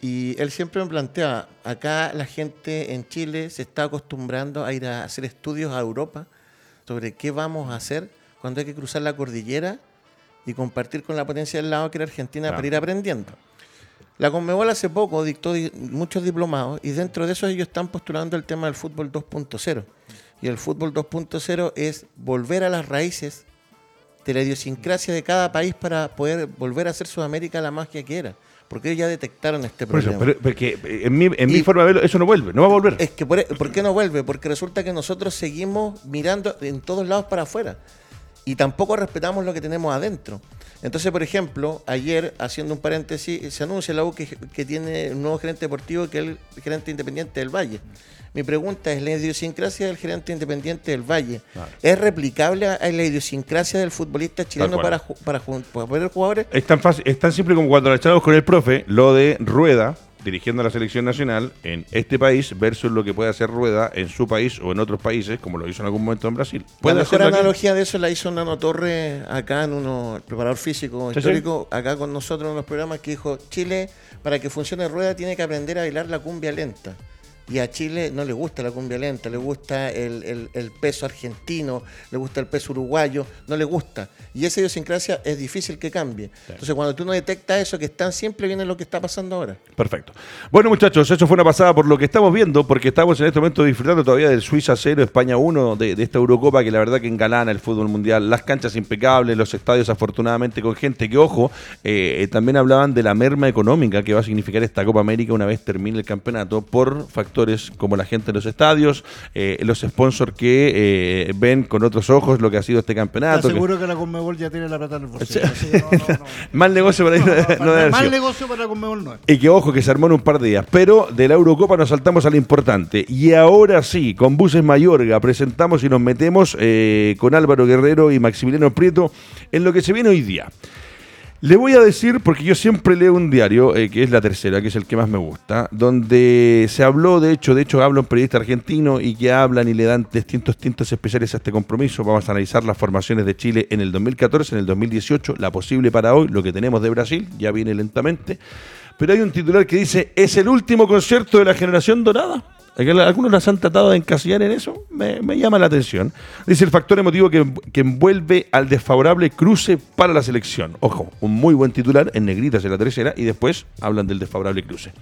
Y él siempre me planteaba, acá la gente en Chile se está acostumbrando a ir a hacer estudios a Europa sobre qué vamos a hacer cuando hay que cruzar la cordillera y compartir con la potencia del lado que era Argentina para ir aprendiendo. La Conmebol hace poco dictó muchos diplomados y dentro de eso ellos están postulando el tema del fútbol 2.0. Y el fútbol 2.0 es volver a las raíces de la idiosincrasia de cada país para poder volver a hacer Sudamérica la magia que era. Porque ellos ya detectaron este problema. pero, porque en mi, en mi forma de verlo, eso no vuelve, no va a volver. Es que, por, e, ¿por qué no vuelve? Porque resulta que nosotros seguimos mirando en todos lados para afuera y tampoco respetamos lo que tenemos adentro. Entonces, por ejemplo, ayer, haciendo un paréntesis, se anuncia la U que, tiene un nuevo gerente deportivo que es el gerente independiente del Valle. Mi pregunta es, ¿la idiosincrasia del gerente independiente del Valle es replicable a la idiosincrasia del futbolista chileno para, para, para, poder jugadores? Es tan, fácil, es tan simple como cuando la echamos con el profe, lo de Rueda, dirigiendo a la selección nacional en este país versus lo que puede hacer Rueda en su país o en otros países, como lo hizo en algún momento en Brasil. La mejor analogía de eso la hizo Nano Torre acá en uno, el preparador físico histórico, acá con nosotros en los programas, que dijo, Chile, para que funcione Rueda, tiene que aprender a bailar la cumbia lenta. Y a Chile no le gusta la cumbia lenta, le gusta el, el- el peso argentino, le gusta el peso uruguayo, no le gusta. Y esa idiosincrasia es difícil que cambie. Entonces, cuando tú no detectas eso que están, siempre viene lo que está pasando ahora. Perfecto. Bueno, muchachos, eso fue una pasada por lo que estamos viendo, porque estamos en este momento disfrutando todavía del Suiza 0, España 1, de, de esta Eurocopa que la verdad que engalana el fútbol mundial. Las canchas impecables, los estadios afortunadamente con gente que, ojo, eh, eh, también hablaban de la merma económica que va a significar esta Copa América una vez termine el campeonato por factores como la gente en los estadios, eh, los sponsors que eh, ven con otros ojos lo que ha sido este Te campeonato. que- aseguro que la Conmebol ya tiene la plata en el bolsillo. así que no, no, no. Mal negocio para mal negocio para la Conmebol no es. Y que ojo, que se armó en un par de días. Pero de la Eurocopa nos saltamos a lo importante. Y ahora sí, con Buses Mayorga presentamos y nos metemos eh, con Álvaro Guerrero y Maximiliano Prieto en lo que se viene hoy día. Le voy a decir, porque yo siempre leo un diario, eh, que es la tercera, que es el que más me gusta, donde se habló, de hecho, de hecho habla un periodista argentino y que hablan y le dan distintos tintos especiales a este compromiso. Vamos a analizar las formaciones de Chile en el 2014, en el 2018, la posible para hoy, lo que tenemos de Brasil, ya viene lentamente. Pero hay un titular que dice, ¿es el último concierto de la generación dorada? Algunos las han tratado de encasillar en eso, me, llama la atención. Dice el factor emotivo que envuelve al desfavorable cruce para la selección. Ojo, un muy buen titular, en negritas en la tercera, y después hablan del desfavorable cruce.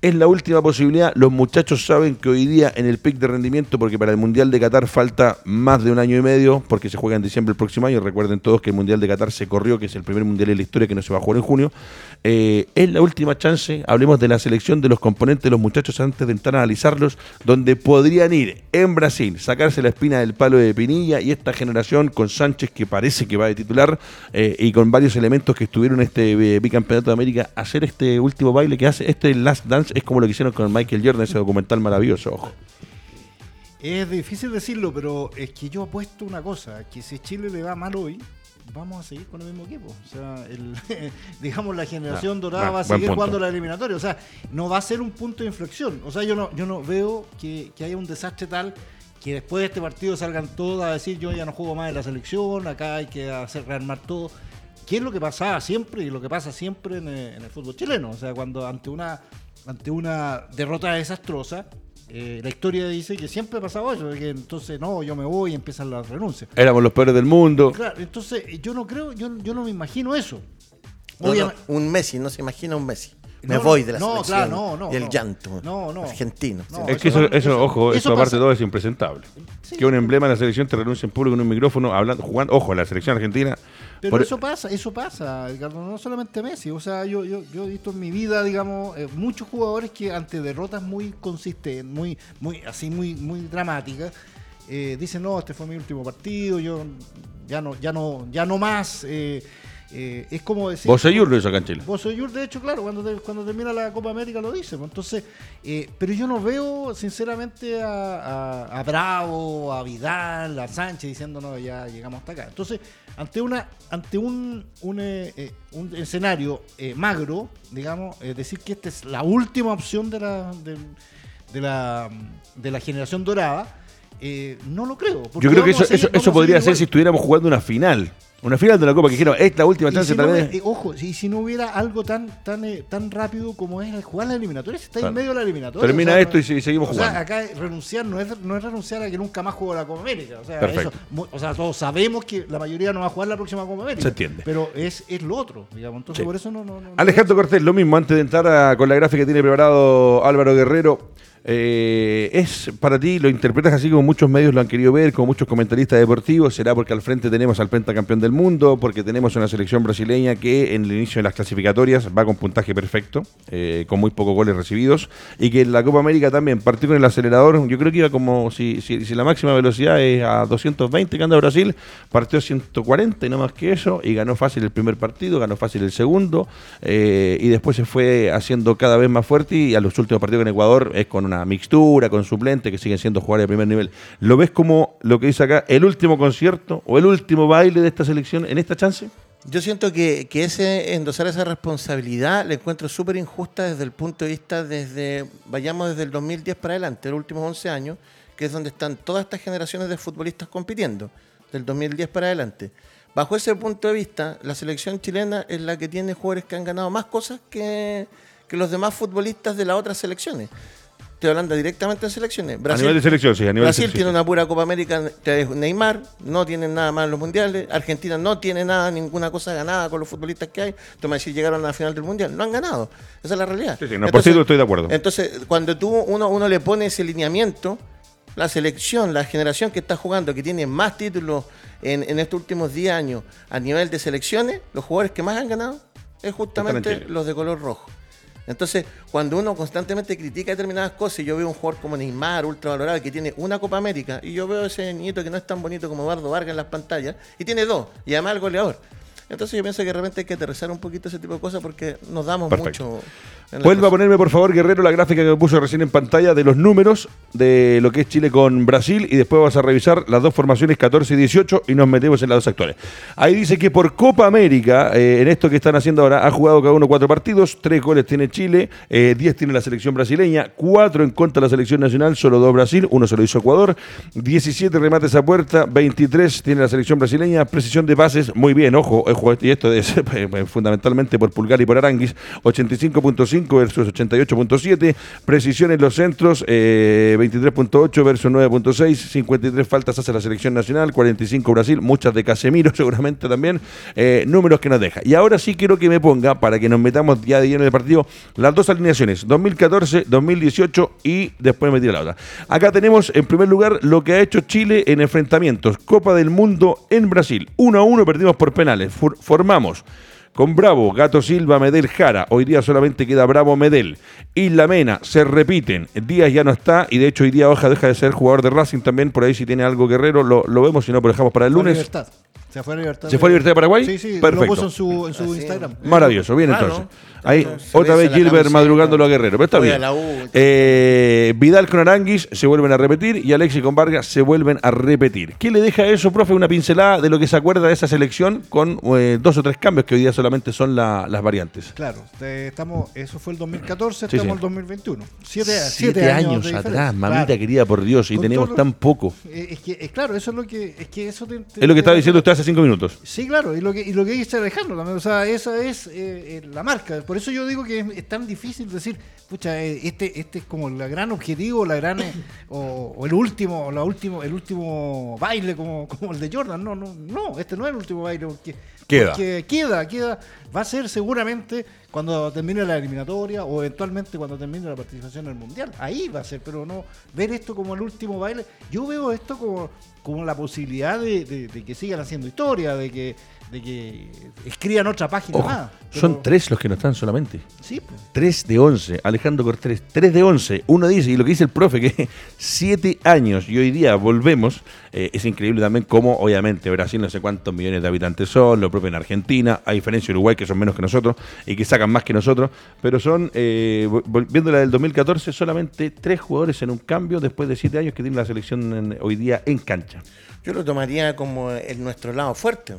Es la última posibilidad. Los muchachos saben que hoy día en el pic de rendimiento, porque para el Mundial de Qatar falta más de un año y medio, porque se juega en diciembre el próximo año. Recuerden todos que el Mundial de Qatar se corrió, que es el primer Mundial en la historia que no se va a jugar en junio. Eh, es la última chance. Hablemos de la selección de los componentes de los muchachos antes de entrar a analizarlos, donde podrían ir en Brasil, sacarse la espina del palo de Pinilla y esta generación con Sánchez que parece que va de titular eh, y con varios elementos que estuvieron en este eh, bicampeonato de América, hacer este último baile que hace, este Last Dance es como lo que hicieron con Michael Jordan, ese documental maravilloso, ojo. Es difícil decirlo, pero es que yo apuesto una cosa, que si Chile le va mal hoy, vamos a seguir con el mismo equipo. O sea, el, digamos la generación Ah, dorada buen- va a seguir jugando la eliminatoria. O sea, no va a ser un punto de inflexión. O sea, yo no, yo no veo que, que haya un desastre tal que después de este partido salgan todos a decir yo ya no juego más en la selección, acá hay que hacer rearmar todo. ¿Qué es lo que pasaba siempre y lo que pasa siempre en el, en el fútbol chileno? O sea, cuando ante una, ante una derrota desastrosa, eh, la historia dice que siempre ha pasado eso, que entonces no, yo me voy y empiezan las renuncias. Éramos los peores del mundo. Claro, entonces yo no creo, yo, yo no me imagino eso. No, no, Obviamente- un Messi, no se imagina un Messi. Me No, voy de la no, selección. claro, no, no, y el no. llanto. No, no. Argentino. Es que eso ojo, eso, eso aparte pasa. de todo es impresentable. Sí. Que un emblema de la selección te renuncie en público en un micrófono, hablando, jugando, ojo, la selección argentina. Pero por- eso pasa, eso pasa, Ricardo, no solamente Messi. O sea, yo, yo, yo he visto en mi vida, digamos, eh, muchos jugadores que ante derrotas muy consistentes, muy, muy, así muy, muy dramáticas, eh, dicen, no, este fue mi último partido, yo ya no, ya no, ya no más. eh, eh, es como decir. Bosellur lo hizo acá en Chile. Bosellur, de hecho, claro, cuando, te- cuando termina la Copa América lo dice. pues, Entonces, eh, pero yo no veo, sinceramente, a, a- a Bravo, a Vidal, a Sánchez diciendo, no, ya llegamos hasta acá. Entonces, ante una ante un, un, eh, eh, un escenario eh, magro, digamos, decir, que esta es la última opción de la, de, de la, de la generación dorada, eh, no lo creo. Yo creo que eso, eso, eso podría ser igual. si estuviéramos jugando una final. Una final de la Copa que dijeron, es la última chance si tal no vez. me- eh, ojo, si, si no hubiera algo tan tan eh, tan rápido como es el jugar la eliminatoria, si está Claro. en medio de la eliminatoria. Termina o sea, esto no- y se- seguimos o sea, jugando. acá renunciar no es, no es renunciar a que nunca más juegue la Copa América. O sea, Perfecto. eso, o sea, todos sabemos que la mayoría no va a jugar la próxima Copa América. Se entiende. Pero es, es lo otro, digamos. Entonces, Sí. por eso no. no, no- Alejandro Cortés, lo mismo, antes de entrar a- con la gráfica que tiene preparado Álvaro Guerrero, eh, es para ti, lo interpretas así como muchos medios lo han querido ver, como muchos comentaristas deportivos, será porque al frente tenemos al pentacampeón del mundo, porque tenemos una selección brasileña que en el inicio de las clasificatorias va con puntaje perfecto, eh, con muy pocos goles recibidos, y que en la Copa América también partió con el acelerador, yo creo que iba como, si, si, la máxima velocidad es a 220 que anda Brasil, partió a 140 y no más que eso, y ganó fácil el primer partido, ganó fácil el segundo, eh, y después se fue haciendo cada vez más fuerte y a los últimos partidos con Ecuador es con una mixtura, con suplente, que siguen siendo jugadores de primer nivel. ¿Lo ves como lo que dice acá, el último concierto o el último baile de esta selección en esta chance? Yo siento que, que ese endosar esa responsabilidad la encuentro súper injusta desde el punto de vista desde, vayamos desde el 2010 para adelante, los últimos 11 años, que es donde están todas estas generaciones de futbolistas compitiendo, del 2010 para adelante. Bajo ese punto de vista, la selección chilena es la que tiene jugadores que han ganado más cosas que, que los demás futbolistas de las otras selecciones. Estoy hablando directamente de selecciones. a nivel de selección, sí, a nivel Brasil de selección. tiene una pura Copa América Neymar, no tienen nada más en los mundiales. Argentina no tiene nada, ninguna cosa ganada con los futbolistas que hay. Tú me decís, llegaron a la final del mundial. No han ganado. Esa es la realidad. Sí, sí, no, por cierto, estoy de acuerdo. Entonces, cuando tú uno, uno le pone ese lineamiento, la selección, la generación que está jugando, que tiene más títulos en, en estos últimos 10 años a nivel de selecciones, los jugadores que más han ganado es justamente los de color rojo. Entonces, cuando uno constantemente critica determinadas cosas, y yo veo un jugador como Neymar, ultravalorado, que tiene una Copa América, y yo veo ese niñito que no es tan bonito como Eduardo Vargas en las pantallas, y tiene dos, y además el goleador. Entonces yo pienso que de repente hay que aterrizar un poquito ese tipo de cosas porque nos damos Perfecto. mucho. Vuelva a ponerme, por favor, Guerrero, la gráfica que me puso recién en pantalla de los números de lo que es Chile con Brasil y después vas a revisar las dos formaciones 14 y 18 y nos metemos en las dos actuales. Ahí dice que por Copa América, eh, en esto que están haciendo ahora, ha jugado cada uno cuatro partidos, tres goles tiene Chile, eh, 10 tiene la selección brasileña, cuatro en contra de la selección nacional, solo dos Brasil, uno se lo hizo Ecuador, 17 remates a puerta, 23 tiene la selección brasileña, precisión de pases, muy bien, ojo, ojo, y esto es eh, fundamentalmente por Pulgar y por Aranguis, 85.5 versus 88.7, precisión en los centros, eh, 23.8 versus 9.6, 53 faltas hace la selección nacional, 45 Brasil, muchas de Casemiro seguramente también, eh, números que nos deja. Y ahora sí quiero que me ponga, para que nos metamos ya de lleno en el partido, las dos alineaciones, 2014, 2018 y después me tira la otra. Acá tenemos en primer lugar lo que ha hecho Chile en enfrentamientos, Copa del Mundo en Brasil, 1 a 1 perdimos por penales, For- formamos con Bravo, Gato Silva, Medel, Jara. Hoy día solamente queda Bravo, Medel. Isla Mena, se repiten. Díaz ya no está y de hecho hoy día Hoja deja de ser jugador de Racing también. Por ahí si tiene algo Guerrero lo, lo vemos, si no, lo dejamos para el lunes. Libertad. Se fue a Libertad. ¿Se fue a Libertad de Paraguay? Sí, sí, Perfecto. lo puso en su, en su. Instagram. Maravilloso, bien Claro. entonces. Ahí Entonces, otra vez Gilbert madrugándolo a Guerrero, pero está a bien. la U. Eh, Vidal con Aranguis se vuelven a repetir y Alexis con Vargas se vuelven a repetir. ¿Qué le deja eso, profe? Una pincelada de lo que se acuerda de esa selección con eh, dos o tres cambios que hoy día solamente son la- las variantes. Claro, estamos, eso fue el 2014, Sí, estamos sí. en el 2021. Siete, Siete, siete años, atrás, mamita Claro. querida, por Dios, y Con tenemos tan poco. Eh, es que, claro, eso es lo que, es que eso te- te- Es lo que estaba diciendo usted hace cinco minutos. Sí, claro, y lo que, y lo que dice Alejandro también, o sea, esa es eh, eh, la marca. Por eso yo digo que es, tan difícil decir, pucha, eh, este, este es como el gran objetivo, la gran o, el último, la último, el último baile como, como el de Jordan. No, no, no, este no es el último baile porque Queda. queda, queda, va a ser seguramente cuando termine la eliminatoria o eventualmente cuando termine la participación en el mundial. Ahí va a ser, pero no ver esto como el último baile. Yo veo esto como, como la posibilidad de- de que sigan haciendo historia, de que, de que escriban otra página Ojo, más. Pero- son tres los que no están solamente. Sí, pues. 3 de 11, Alejandro Cortés, 3 de 11. Uno dice, y lo que dice el profe, que 7 años y hoy día volvemos, eh, es increíble también cómo, obviamente, Brasil no sé cuántos millones de habitantes son, lo propio en Argentina, a diferencia de Uruguay, que son menos que nosotros y que sacan más que nosotros, pero son, eh, vol- volviendo a la del 2014, solamente tres jugadores en un cambio después de 7 años que tiene la selección en- hoy día en cancha. Yo lo tomaría como el nuestro lado fuerte.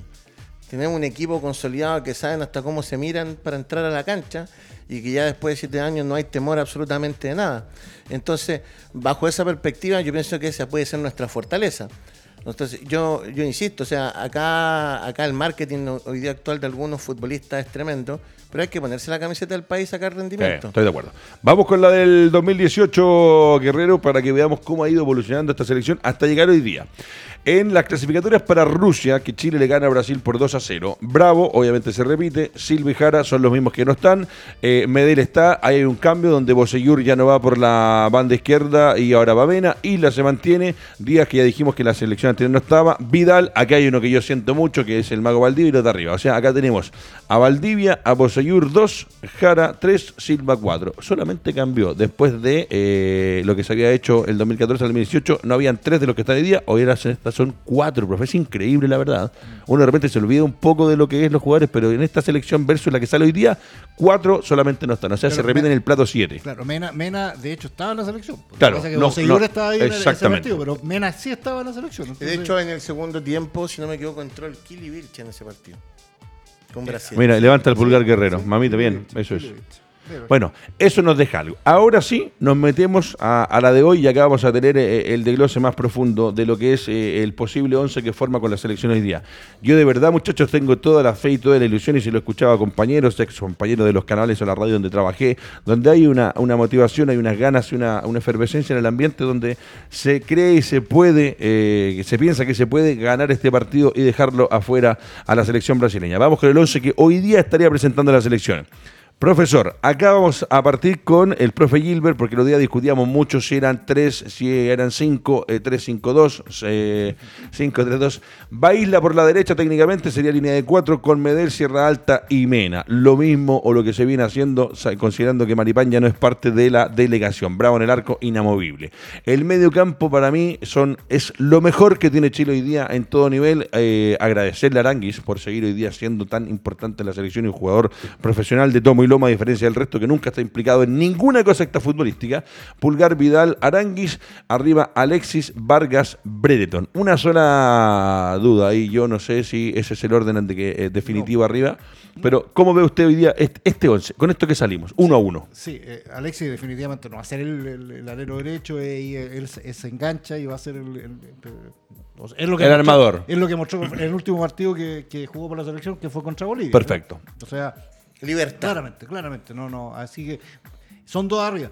Tenemos un equipo consolidado que saben hasta cómo se miran para entrar a la cancha y que ya después de siete años no hay temor absolutamente de nada. Entonces, bajo esa perspectiva, yo pienso que esa puede ser nuestra fortaleza. Entonces, yo, yo insisto, o sea, acá, acá el marketing hoy día actual de algunos futbolistas es tremendo, pero hay que ponerse la camiseta del país y sacar rendimiento. estoy de acuerdo. Vamos con la del 2018, Guerrero, para que veamos cómo ha ido evolucionando esta selección hasta llegar hoy día. En las clasificatorias para Rusia, que Chile le gana a Brasil por 2 a 0. Bravo, obviamente se repite. Silva y Jara son los mismos que no están. Eh, Medel está. Ahí hay un cambio donde Boseyur ya no va por la banda izquierda y ahora va Mena. Isla se mantiene. Díaz, que ya dijimos que la selección anterior no estaba. Vidal, acá hay uno que yo siento mucho, que es el Mago Valdivia y los de arriba. O sea, acá tenemos a Valdivia, a Boseyur 2, Jara 3, Silva 4. Solamente cambió después de eh, lo que se había hecho el 2014 al 2018. No habían tres de los que están hoy día. Hoy eran- estas son cuatro, profe. Es increíble, la verdad. Uno de repente se olvida un poco de lo que es los jugadores, pero en esta selección versus la que sale hoy día, cuatro solamente no están. O sea, Pero se repiten me- el plato 7. Claro, Mena, Mena de hecho estaba en la selección. Lo que Claro, pasa es que no, estaba ahí en el- ese exactamente. partido, pero Mena sí estaba en la selección. De hecho, en el segundo tiempo, si no me equivoco, entró el Kili Vilche en ese partido. Con Brasil. Mira, levanta el pulgar guerrero. Mamita, bien. Eso es. Bueno, eso nos deja algo. Ahora sí, nos metemos a, la de hoy y acá vamos a tener eh, el desglose más profundo de lo que es eh, el posible 11 que forma con la selección hoy día. Yo de verdad, muchachos, tengo toda la fe y toda la ilusión y si lo escuchaba compañeros, ex compañeros de los canales o la radio donde trabajé, donde hay una, motivación, hay unas ganas una, una, efervescencia en el ambiente donde se cree y se puede, eh, se piensa que se puede ganar este partido y dejarlo afuera a la selección brasileña. Vamos con el 11 que hoy día estaría presentando la selección. Profesor, acá vamos a partir con el profe Gilbert, porque los días discutíamos mucho si eran tres, si eran cinco, eh, tres, cinco, dos, eh, cinco, tres, dos. Baila por la derecha técnicamente sería línea de cuatro con Medel, Sierra Alta y Mena. Lo mismo o lo que se viene haciendo, considerando que Maripán ya no es parte de la delegación. Bravo en el arco, inamovible. El medio campo para mí son, es lo mejor que tiene Chile hoy día en todo nivel. Eh, agradecerle a Aranguis por seguir hoy día siendo tan importante en la selección y un jugador profesional de tomo y Loma, a diferencia del resto que nunca está implicado en ninguna cosa futbolística. Pulgar, Vidal, Aranguis, arriba Alexis, Vargas, Bredeton. Una sola duda ahí, yo no sé si ese es el orden de que, eh, definitivo arriba, pero ¿cómo ve usted hoy día este 11? Con esto que salimos, uno a uno. Sí, eh, Alexis definitivamente no va a ser el, alero derecho eh, y él, se engancha y va a ser el, es lo que el armador. Es lo que mostró en el último partido que, que, jugó por la selección, que fue contra Bolivia. Perfecto. O sea, Libertad. Claramente, claramente. No, no. Así que son dos arriba.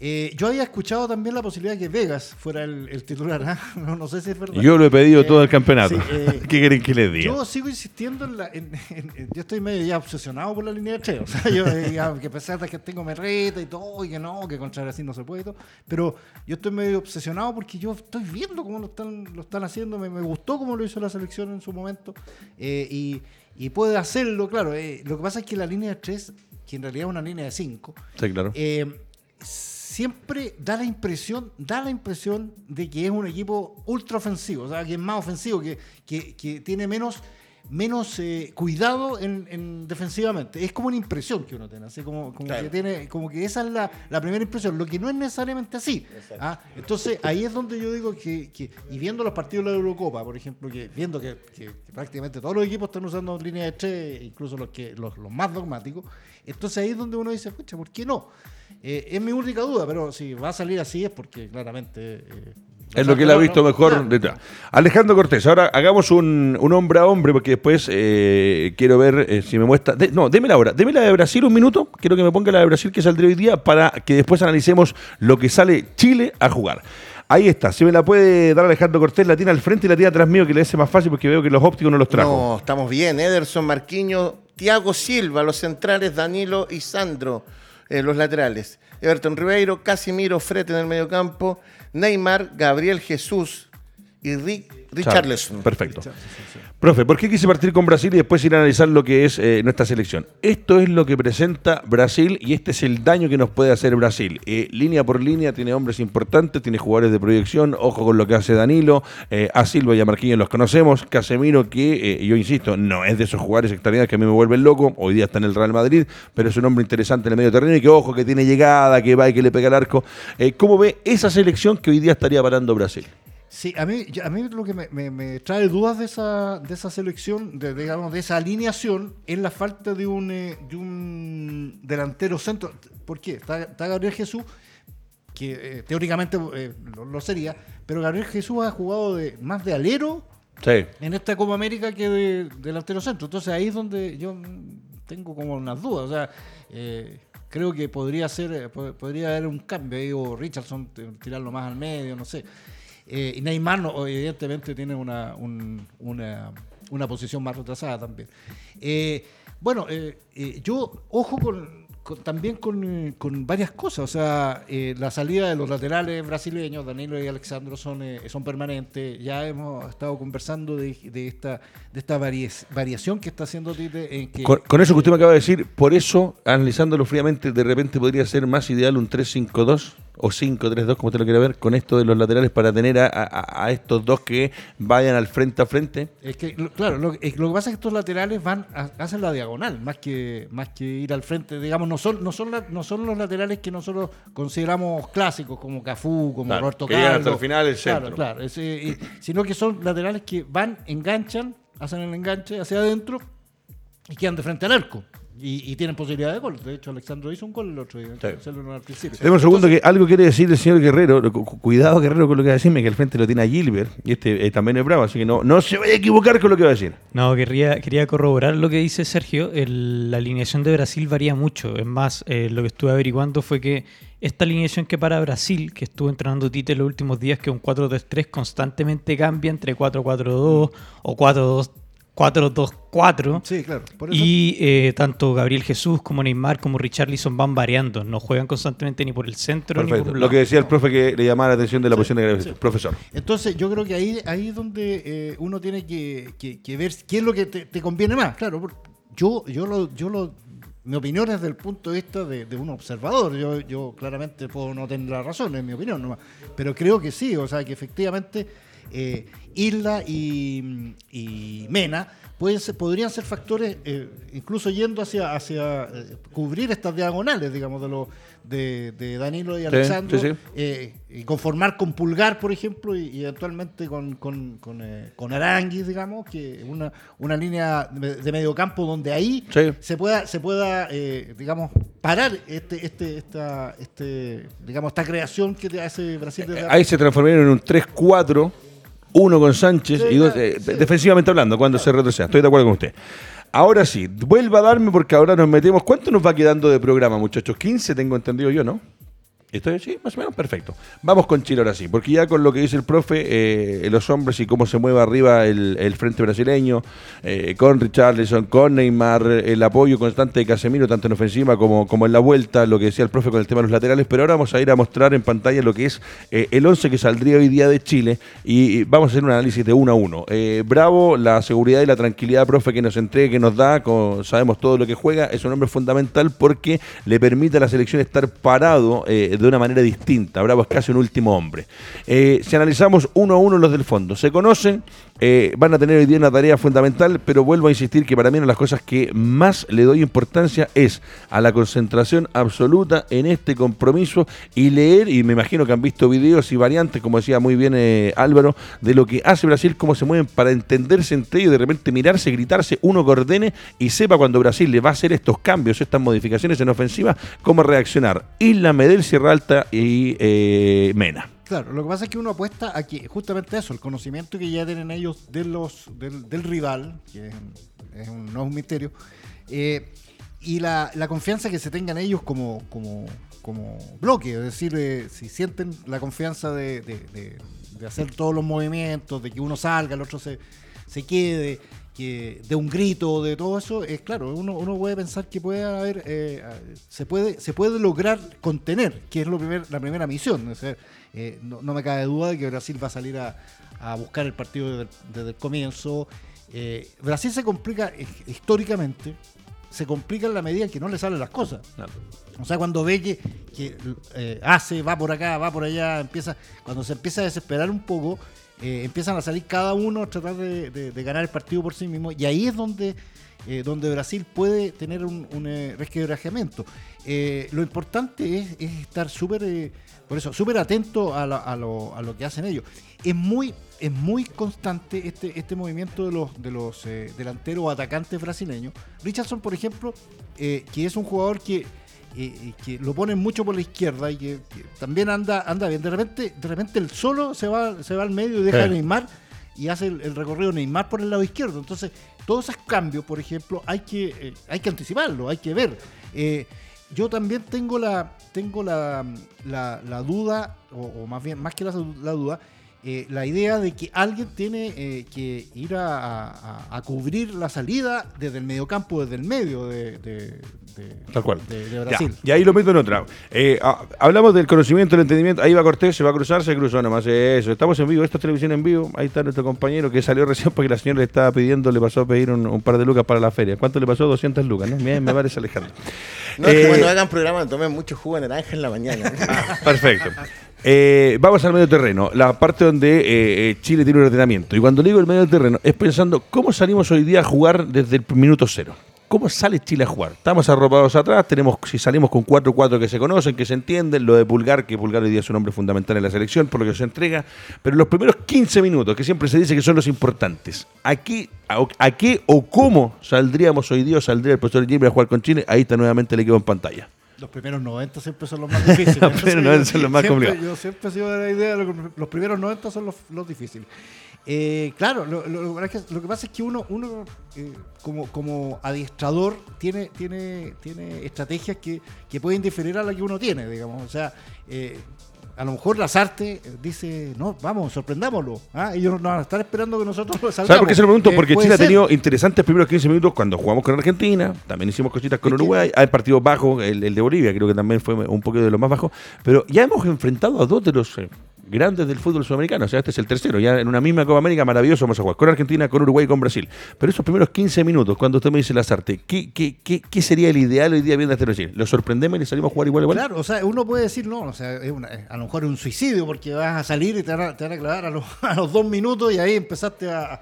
Eh, yo había escuchado también la posibilidad de que Vegas fuera el, titular. ¿ah? No, sé si es verdad. Yo lo he pedido todo el campeonato. Eh, ¿Qué quieren que les diga? Yo sigo insistiendo en la. yo estoy medio ya obsesionado por la línea de tres. O sea, yo, ya, que a pesar de que tengo merreta y todo, y que no, que contra así no se puede y todo. Pero yo estoy medio obsesionado porque yo estoy viendo cómo lo están, lo están haciendo. Me, me gustó cómo lo hizo la selección en su momento. Eh, y y puede hacerlo, claro. Eh, lo que pasa es que la línea de 3, que en realidad es una línea de 5, eh, siempre da la impresión, da la impresión de que es un equipo ultra ofensivo, o sea, que es más ofensivo, que, que, que tiene menos menos eh, cuidado en, defensivamente. Es como una impresión que uno tiene, así como, como que tiene, como que esa es la, primera impresión, lo que no es necesariamente así. ¿ah? Entonces ahí es donde yo digo que, y viendo los partidos de la Eurocopa, por ejemplo, que viendo que, prácticamente todos los equipos están usando líneas de tres, incluso los que los, más dogmáticos, entonces ahí es donde uno dice, escucha, ¿por qué no? Eh, es mi única duda, pero si va a salir así es porque claramente eh, es lo que él ha visto mejor detrás. Alejandro Cortés, ahora hagamos un, hombre a hombre, porque después eh, quiero ver eh, si me muestra. no, déme la hora. Deme la de Brasil un minuto. Quiero que me ponga la de Brasil que saldría hoy día para que después analicemos lo que sale Chile a jugar. Ahí está, si me la puede dar Alejandro Cortés, la tiene al frente y la tiene atrás mío, que le hace más fácil porque veo que los ópticos no los trajo. No, estamos bien. Ederson, Marquiño, Tiago Silva, los centrales, Danilo y Sandro, eh, los laterales. Everton Ribeiro, Casimiro, Frete en el medio campo. Neymar, Gabriel Jesús y Rick, Richarlison. Perfecto. Profe, ¿por qué quise partir con Brasil y después ir a analizar lo que es eh, nuestra selección? Esto es lo que presenta Brasil y este es el daño que nos puede hacer Brasil. Eh, línea por línea tiene hombres importantes, tiene jugadores de proyección, ojo con lo que hace Danilo, eh, a Silva y a Marquinhos los conocemos, Casemiro que yo insisto, no es de esos jugadores extraordinarios que a mí me vuelven loco, hoy día está en el Real Madrid, pero es un hombre interesante en el medio terreno y que ojo que tiene llegada, que va y que le pega el arco. ¿Cómo ve esa selección que hoy día estaría parando Brasil? Sí, a mí, a mí lo que me, trae dudas de esa, de esa selección, de, digamos, de esa alineación, es la falta de un, eh, de un delantero centro. ¿Por qué? Está, Gabriel Jesús, que eh, teóricamente eh, lo, sería, pero Gabriel Jesús ha jugado de, más de alero en esta Copa América que de delantero centro. Entonces ahí es donde yo tengo como unas dudas. O sea, creo que podría ser, podría haber un cambio ahí, o Richardson tirarlo más al medio, no sé. Eh, y Neymar, evidentemente, tiene una, una, posición más retrasada también. Eh, bueno, eh, yo, ojo con, también con, con, varias cosas. O sea, la salida de los laterales brasileños, Danilo y Alexandro, son, son permanentes. Ya hemos estado conversando de, esta, de esta variación que está haciendo Tite. En que, con, con, eso que usted me acaba de decir, por eso, analizándolo fríamente, de repente podría ser más ideal un 3-5-2 o 5-3-2, como usted lo quiere ver, con esto de los laterales para tener a, estos dos que vayan al frente a frente? Es que, claro, lo, que pasa es que estos laterales van a, hacen la diagonal, más que, más que ir al frente, digamos, no son, no son, no son los laterales que nosotros consideramos clásicos, como Cafú, como Roberto Carlos. hasta el final el centro. Claro, sino que son laterales que van, enganchan, hacen el enganche hacia adentro y quedan de frente al arco Y, y tienen posibilidad de gol. De hecho, Alexandro hizo un gol el otro día. Sí. Deme un segundo que algo quiere decir el señor Guerrero. Cu- cu- Cuidado, Guerrero, con lo que va a decirme, que al frente lo tiene a Gilbert. Y este eh, también es bravo, así que no, no se vaya a equivocar con lo que va a decir. No, quería, quería corroborar lo que dice Sergio. El- la alineación de Brasil varía mucho. Es más, eh, lo que estuve averiguando fue que esta alineación que para Brasil, que estuvo entrenando Tite los últimos días, que es un 4-3-3, constantemente cambia entre 4-4-2 o 4-2 4-2-4. Sí, claro. Por eso, Y eh, tanto Gabriel Jesús como Neymar como Richarlison van variando. No juegan constantemente ni por el centro ni por Perfecto. Lo que decía el profe que le llamaba la atención de la posición de Gabriel. Profesor. Entonces, yo creo que ahí, ahí es donde eh, uno tiene que, que- que ver qué es lo que te, te conviene más. Claro, yo, yo lo, yo lo, mi opinión es desde el punto de vista de, de un observador. Yo, yo claramente puedo no tener la razón, es mi opinión, nomás. pero creo que sí, o sea, que efectivamente eh, Isla y, y Mena pueden ser- podrían ser factores, eh, incluso yendo hacia, hacia eh, cubrir estas diagonales, digamos, de, los de, de Danilo y Alexandro, sí, sí. eh, y conformar con Pulgar, por ejemplo, y, y eventualmente con, con, con, eh, con Aranguis, digamos, que una, una línea de, de medio campo donde ahí Sí. se pueda, se pueda eh, digamos, parar este, este, esta, este, digamos, esta creación que te hace Brasil desde Ahí se transformaron en un 3-4, uno con Sánchez Sí, y dos, eh, sí. defensivamente hablando, cuando se retroceda. Estoy de acuerdo con usted. Ahora sí, vuelva a darme porque ahora nos metemos. ¿Cuánto nos va quedando de programa, muchachos? 15, tengo entendido yo, ¿no? ¿Estoy así? Más o menos, perfecto. Vamos con Chile ahora sí, porque ya con lo que dice el profe, eh, los hombres y cómo se mueve arriba el, frente brasileño, eh, con Richarlison, con Neymar, el apoyo constante de Casemiro, tanto en ofensiva como, como en la vuelta, lo que decía el profe con el tema de los laterales, pero ahora vamos a ir a mostrar en pantalla lo que es eh, el 11 que saldría hoy día de Chile y, vamos a hacer un análisis de uno a uno. Bravo, la seguridad y la tranquilidad, profe, que nos entregue, que nos da, sabemos todo lo que juega, es un hombre fundamental porque le permite a la selección estar parado de una manera distinta. Bravo es casi un último hombre. Eh, si analizamos uno a uno los del fondo, se conocen, eh, van a tener hoy día una tarea fundamental, pero vuelvo a insistir que para mí una de las cosas que más le doy importancia es a la concentración absoluta en este compromiso y leer, y me imagino que han visto videos y variantes, como decía muy bien eh, Álvaro, de lo que hace Brasil, cómo se mueven para entenderse entre ellos, de repente mirarse, gritarse, uno que ordene y sepa cuando Brasil le va a hacer estos cambios, estas modificaciones en ofensiva, cómo reaccionar. Isla, Medel, Sierra Alta y eh, Mena. Claro, lo que pasa es que uno apuesta a que justamente eso, el conocimiento que ya tienen ellos de los, del, rival, que no es un misterio, eh, y la, confianza que se tengan ellos como, como, como bloque, es decir, eh, si sienten la confianza de, hacer todos los movimientos, de que uno salga, el otro se, se quede, que de un grito, de todo eso, es claro, uno, uno puede pensar que puede haber, eh, se, puede, se puede lograr contener, que es lo primer, la primera misión. Eh, no, no me cabe duda de que Brasil va a salir a, a buscar el partido desde, el- desde el comienzo. Eh, Brasil se complica históricamente, se complica en la medida en que no le salen las cosas. O sea, cuando ve que, que, eh, hace, va por acá, va por allá, empieza, cuando se empieza a desesperar un poco, eh, empiezan a salir cada uno a tratar de, de- de ganar el partido por sí mismo. Y ahí es donde, eh, donde Brasil puede tener un, un resquebrajamiento. Lo importante es, es estar súper, por eso, súper atento a, la- a lo, a lo que hacen ellos. Es muy, es muy constante este, este movimiento de los, de los eh, delanteros o atacantes brasileños. Richardson, por ejemplo, eh, que es un jugador que eh, que lo ponen mucho por la izquierda y que, que también anda anda bien. De repente, de repente el solo se va, se va al medio y deja Sí. a Neymar y hace el, el recorrido Neymar por el lado izquierdo. Entonces, todos esos cambios, por ejemplo, hay que, hay que anticiparlo, hay que ver. Yo también tengo la, tengo la, la, duda, o, más bien, más que la duda, eh, la idea de que alguien tiene eh, que ir a, a- a cubrir la salida desde el mediocampo, desde el medio de, de- de- Tal cual. de- de Ya, Brasil. y ahí lo meto en otra. Eh, ah, hablamos del conocimiento, del entendimiento. Ahí va Cortés, se va a cruzar, se cruzó nomás. Eso. Estamos en vivo, esto es televisión en vivo. Ahí está nuestro compañero que salió recién porque la señora le estaba pidiendo, le pasó a pedir un, un par de lucas para la feria. ¿Cuánto le pasó? 200 lucas, ¿no? Bien, me parece Alejandro. No, es que Eh, cuando hagan programa tomen mucho jugo de naranja en la mañana. Perfecto. Eh, vamos al medio terreno, la parte donde eh, eh, Chile tiene un ordenamiento. Y cuando digo el medio terreno, es pensando cómo salimos hoy día a jugar desde el minuto cero. ¿Cómo sale Chile a jugar? Estamos arropados atrás, tenemos, si salimos con 4-4 que se conocen, que se entienden, lo de Pulgar, que Pulgar hoy día es un hombre fundamental en la selección, por lo que se entrega, pero los primeros 15 minutos, que siempre se dice que son los importantes, ¿aquí, a, qué o cómo saldríamos hoy día o saldría el profesor Jimmy a jugar con Chile? Ahí está nuevamente el equipo en pantalla. Los primeros 90 siempre son los más difíciles. Los primeros 90 son los más complicados. Yo siempre he sido de la idea de que los primeros 90 son los, los difíciles. Eh, claro, lo, lo- lo que pasa es que- lo que pasa es que uno, uno eh, como, como adiestrador tiene, tiene, tiene estrategias que, que pueden diferir a la que uno tiene, digamos. O sea, eh, a lo mejor Lazarte eh, dice, no, vamos, sorprendámoslo. ¿ah? Ellos nos van a estar esperando que nosotros salgamos. ¿Sabes por qué se lo pregunto? Eh, Porque puede Chile ha tenido interesantes primeros 15 minutos cuando jugamos con Argentina, también hicimos cositas con Uruguay, hay partidos bajos, el, el de Bolivia creo que también fue un poco de los más bajos, pero ya hemos enfrentado a dos de los eh, grandes del fútbol sudamericano, o sea, este es el tercero, ya en una misma Copa América maravilloso vamos a jugar con Argentina, con Uruguay con Brasil. Pero esos primeros 15 minutos, cuando usted me dice Lazarte, ¿qué, qué, qué, qué sería el ideal hoy día viendo este Brasil? ¿Lo sorprendemos y le salimos a jugar igual igual? Claro, o sea, uno puede decir, no, o sea, es una- a lo mejor es un suicidio porque vas a salir y te van a, te a clavar a los, dos minutos y ahí empezaste a,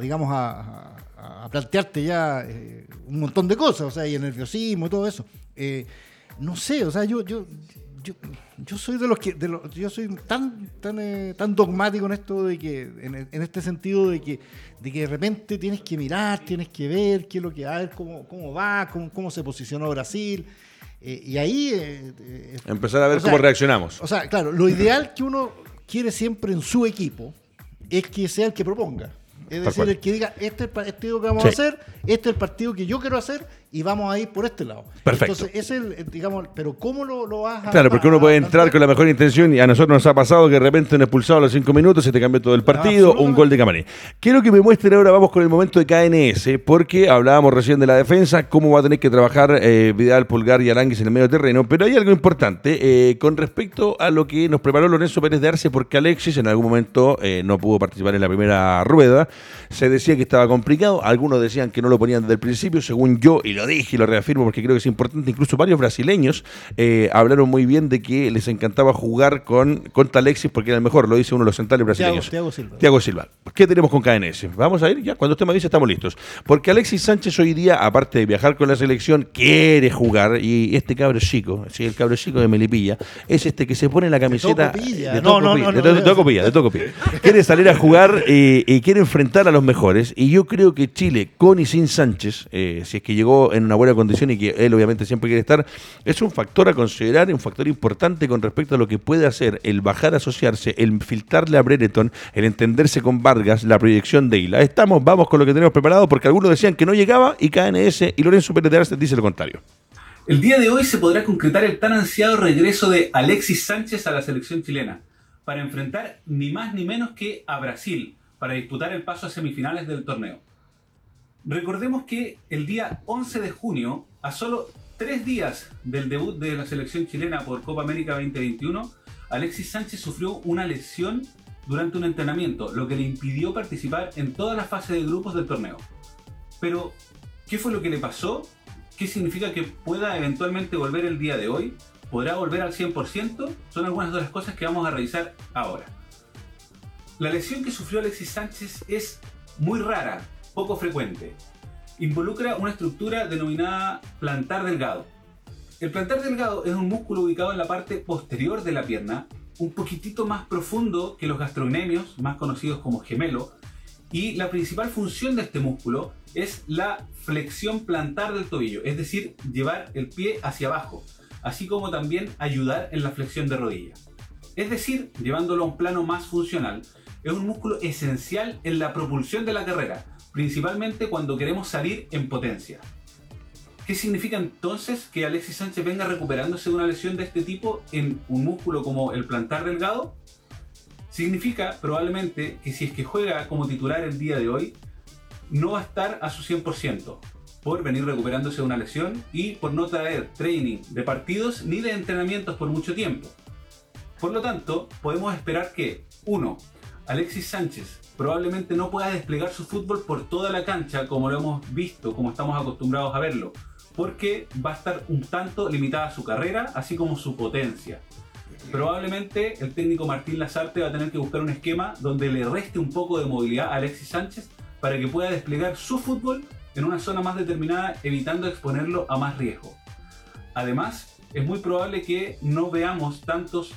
digamos, a plantearte ya eh, un montón de cosas, o sea, y el nerviosismo y todo eso. Eh, no sé, o sea, yo, yo, yo, yo soy de los que, de los- yo soy tan, tan, eh, tan dogmático en esto de que, en, en este sentido de que, de que de repente tienes que mirar, tienes que ver qué es lo que, a ver cómo, cómo va, cómo, cómo se posicionó Brasil. eh, y ahí eh, eh, Empezar a ver sea, cómo reaccionamos. o sea, claro, lo ideal que uno quiere siempre en su equipo es que sea el que proponga. Es decir, el que diga, este es el partido que vamos Sí. a hacer, este es el partido que yo quiero hacer y vamos a ir por este lado. Perfecto. Entonces, es el, digamos, pero ¿cómo lo, lo vas a Claro, porque uno puede entrar con la mejor intención y a nosotros nos ha pasado que de repente un expulsado a los cinco minutos se te cambió todo el partido, un gol de Camarín. Quiero que me muestren ahora, vamos con el momento de KNS, porque hablábamos recién de la defensa, cómo va a tener que trabajar eh, Vidal, Pulgar y Aranguis en el medio terreno, pero hay algo importante eh, con respecto a lo que nos preparó Lorenzo Pérez de Arce, porque Alexis en algún momento eh, no pudo participar en la primera rueda, se decía que estaba complicado, algunos decían que no lo ponían desde el principio, según yo, y lo dije y lo reafirmo porque creo que es importante, incluso varios brasileños eh, hablaron muy bien de que les encantaba jugar con contra Alexis porque era el mejor, lo dice uno de los centrales brasileños. Thiago Silva. Thiago Silva. ¿Qué tenemos con KNS? Vamos a ir ya, cuando usted me dice estamos listos. Porque Alexis Sánchez hoy día, aparte de viajar con la selección, quiere jugar y este cabro chico, sí, el cabro chico de Melipilla, es este que se pone la camiseta de Tocopilla, de Tocopilla. Quiere salir a jugar eh, y quiere enfrentar a los mejores y yo creo que Chile, con y sin Sánchez, eh, si es que llegó en una buena condición y que él obviamente siempre quiere estar, es un factor a considerar, un factor importante con respecto a lo que puede hacer el bajar a asociarse, el filtrarle a Brereton, el entenderse con Vargas, la proyección de Isla. Estamos, vamos con lo que tenemos preparado porque algunos decían que no llegaba y KNS y Lorenzo Pérez de Arce dice lo contrario. El día de hoy se podrá concretar el tan ansiado regreso de Alexis Sánchez a la selección chilena para enfrentar ni más ni menos que a Brasil para disputar el paso a semifinales del torneo. Recordemos que el día 11 de junio, a solo tres días del debut de la selección chilena por Copa América 2021, Alexis Sánchez sufrió una lesión durante un entrenamiento, lo que le impidió participar en toda la fase de grupos del torneo. Pero, ¿qué fue lo que le pasó? ¿Qué significa que pueda eventualmente volver el día de hoy? ¿Podrá volver al 100%? Son algunas de las cosas que vamos a revisar ahora. La lesión que sufrió Alexis Sánchez es muy rara, poco frecuente. Involucra una estructura denominada plantar delgado. El plantar delgado es un músculo ubicado en la parte posterior de la pierna, un poquitito más profundo que los gastrocnemios, más conocidos como gemelo, y la principal función de este músculo es la flexión plantar del tobillo, es decir, llevar el pie hacia abajo, así como también ayudar en la flexión de rodilla. Es decir, llevándolo a un plano más funcional, es un músculo esencial en la propulsión de la carrera, principalmente cuando queremos salir en potencia. ¿Qué significa entonces que Alexis Sánchez venga recuperándose de una lesión de este tipo en un músculo como el plantar delgado? Significa probablemente que si es que juega como titular el día de hoy, no va a estar a su 100% por venir recuperándose de una lesión y por no traer training de partidos ni de entrenamientos por mucho tiempo. Por lo tanto, podemos esperar que 1. Alexis Sánchez probablemente no pueda desplegar su fútbol por toda la cancha como lo hemos visto, como estamos acostumbrados a verlo, porque va a estar un tanto limitada su carrera, así como su potencia. Probablemente el técnico Martín Lazarte va a tener que buscar un esquema donde le reste un poco de movilidad a Alexis Sánchez para que pueda desplegar su fútbol en una zona más determinada, evitando exponerlo a más riesgo. Además, es muy probable que no veamos tantos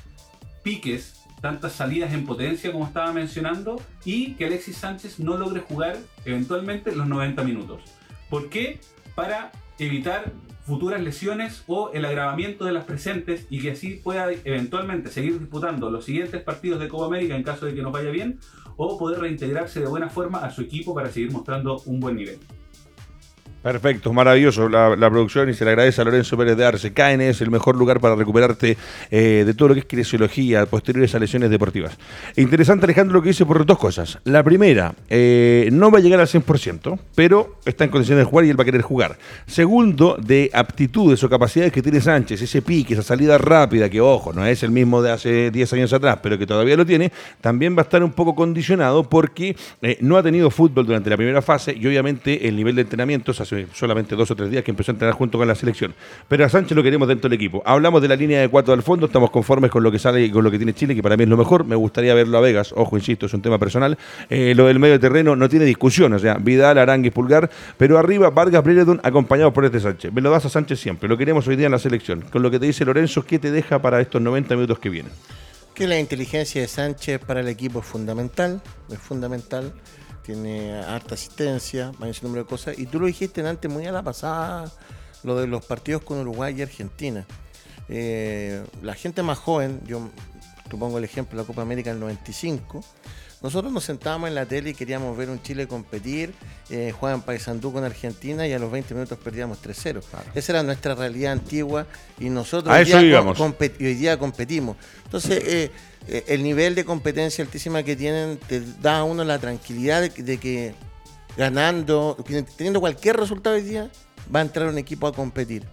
piques, tantas salidas en potencia como estaba mencionando, y que Alexis Sánchez no logre jugar eventualmente los 90 minutos. ¿Por qué? Para evitar futuras lesiones o el agravamiento de las presentes y que así pueda eventualmente seguir disputando los siguientes partidos de Copa América en caso de que nos vaya bien o poder reintegrarse de buena forma a su equipo para seguir mostrando un buen nivel. Perfecto, maravilloso la, producción y se le agradece a Lorenzo Pérez de Arce. KN es el mejor lugar para recuperarte eh, de todo lo que es kinesiología, posteriores a lesiones deportivas. Interesante Alejandro lo que dice por dos cosas. La primera, eh, no va a llegar al 100%, pero está en condiciones de jugar y él va a querer jugar. Segundo, de aptitudes o capacidades que tiene Sánchez, ese pique, esa salida rápida, que ojo, no es el mismo de hace 10 años atrás, pero que todavía lo tiene, también va a estar un poco condicionado porque eh, no ha tenido fútbol durante la primera fase y obviamente el nivel de entrenamiento hace solamente dos o tres días que empezó a entrenar junto con la selección. Pero a Sánchez lo queremos dentro del equipo. Hablamos de la línea de cuatro al fondo, estamos conformes con lo que sale y con lo que tiene Chile, que para mí es lo mejor. Me gustaría verlo a Vegas, ojo, insisto, es un tema personal. Eh, lo del medio terreno no tiene discusión, o sea, Vidal, Aranguis, Pulgar, pero arriba Vargas, Breredon, acompañados por este Sánchez. Me lo das a Sánchez siempre, lo queremos hoy día en la selección. Con lo que te dice Lorenzo, ¿qué te deja para estos 90 minutos que vienen? Que la inteligencia de Sánchez para el equipo es fundamental, es fundamental tiene harta asistencia, ese número de cosas. Y tú lo dijiste antes, muy a la pasada, lo de los partidos con Uruguay y Argentina. Eh, la gente más joven, yo te pongo el ejemplo de la Copa América del 95, nosotros nos sentábamos en la tele y queríamos ver un Chile competir, eh, jugaban Paysandú con Argentina y a los 20 minutos perdíamos 3-0. Esa era nuestra realidad antigua y nosotros hoy, día hoy, día competimos. Entonces, eh, eh, el nivel de competencia altísima que tienen te da a uno la tranquilidad de, que ganando, teniendo cualquier resultado hoy día, va a entrar un equipo a competir.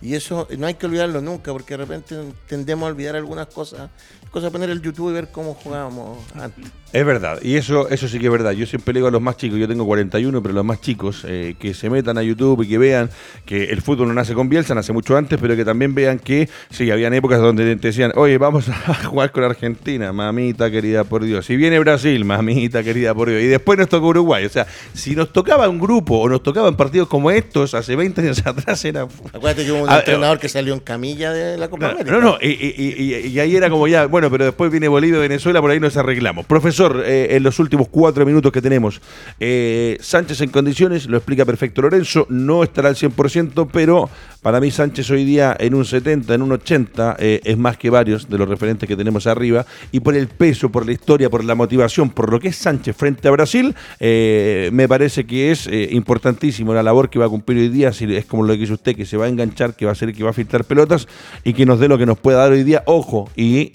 Y eso no hay que olvidarlo nunca, porque de repente tendemos a olvidar algunas cosas. Cosa poner el YouTube y ver cómo jugábamos antes. Es verdad, y eso, eso sí que es verdad. Yo siempre le digo a los más chicos, yo tengo 41, pero los más chicos, eh, que se metan a YouTube y que vean que el fútbol no nace con Bielsa, nace mucho antes, pero que también vean que sí, habían épocas donde te decían, oye, vamos a jugar con Argentina, mamita querida por Dios. Si viene Brasil, mamita querida por Dios. Y después nos toca Uruguay. O sea, si nos tocaba un grupo o nos tocaban partidos como estos hace 20 años atrás, era. Acuérdate que hubo un entrenador que salió en camilla de la Copa América. No, no, y, y, ahí era como ya, bueno, pero después viene Bolivia, Venezuela, por ahí nos arreglamos. Profesor, eh, en los últimos cuatro minutos que tenemos. Eh, Sánchez en condiciones, lo explica perfecto Lorenzo, no estará al 100%, pero para mí Sánchez hoy día en un 70, en un 80, eh, es más que varios de los referentes que tenemos arriba, y por el peso, por la historia, por la motivación, por lo que es Sánchez frente a Brasil, me parece que es importantísimo la labor que va a cumplir hoy día, si es como lo que dice usted, que se va a enganchar, que va a ser que va a filtrar pelotas y que nos dé lo que nos pueda dar hoy día, ojo, y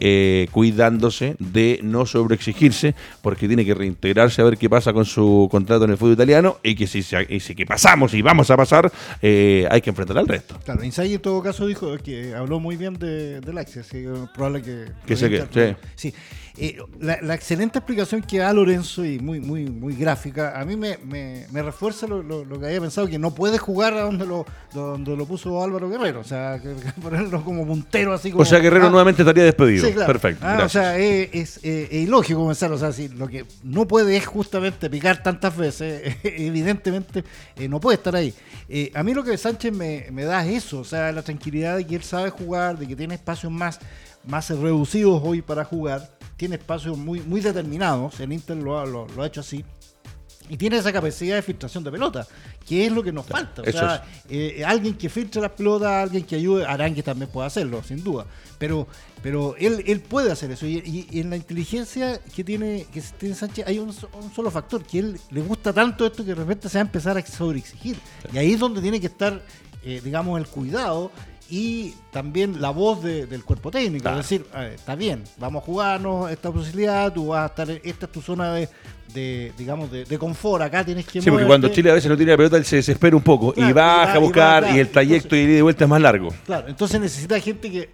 cuidándose de no sobreexigirse porque tiene que reintegrarse a ver qué pasa con su contrato en el fútbol italiano y que si, que pasamos y vamos a pasar, eh, hay que enfrentar al resto. Claro, Inzaghi en todo caso dijo que habló muy bien de, del Axi, así que probable que... Que se quede, sí. sí. Eh, la, excelente explicación que da Lorenzo y muy muy muy gráfica, a mí me, me, refuerza lo, que había pensado, que no puede jugar a donde lo, donde lo puso Álvaro Guerrero, o sea, que, ponerlo como puntero así como... O sea, Guerrero ah, nuevamente estaría despedido. Perfecto. Ah, o sea, es, es, ilógico comenzar, o sea, si lo que no puede es justamente picar tantas veces, evidentemente eh, no puede estar ahí. Eh, a mí lo que Sánchez me, me da es eso, o sea, la tranquilidad de que él sabe jugar, de que tiene espacios más, más reducidos hoy para jugar tiene espacios muy, muy determinados, el Inter lo ha, lo, ha hecho así, y tiene esa capacidad de filtración de pelota, que es lo que nos falta. O sea, eh, alguien que filtre las pelotas, alguien que ayude, Arangue también puede hacerlo, sin duda. Pero, pero él, él puede hacer eso. Y, en la inteligencia que tiene, que tiene Sánchez hay un, solo factor, que él le gusta tanto esto que de repente se va a empezar a sobreexigir. Y ahí es donde tiene que estar, eh, digamos, el cuidado y también la voz del cuerpo técnico. Es decir, está bien, vamos a jugarnos esta posibilidad, tú vas a estar, esta es tu zona de, de digamos, de, confort. Acá tienes que. Sí, porque cuando Chile a veces no tiene la pelota, él se desespera un poco y baja a buscar y, el trayecto y de vuelta es más largo. Claro, entonces necesita gente que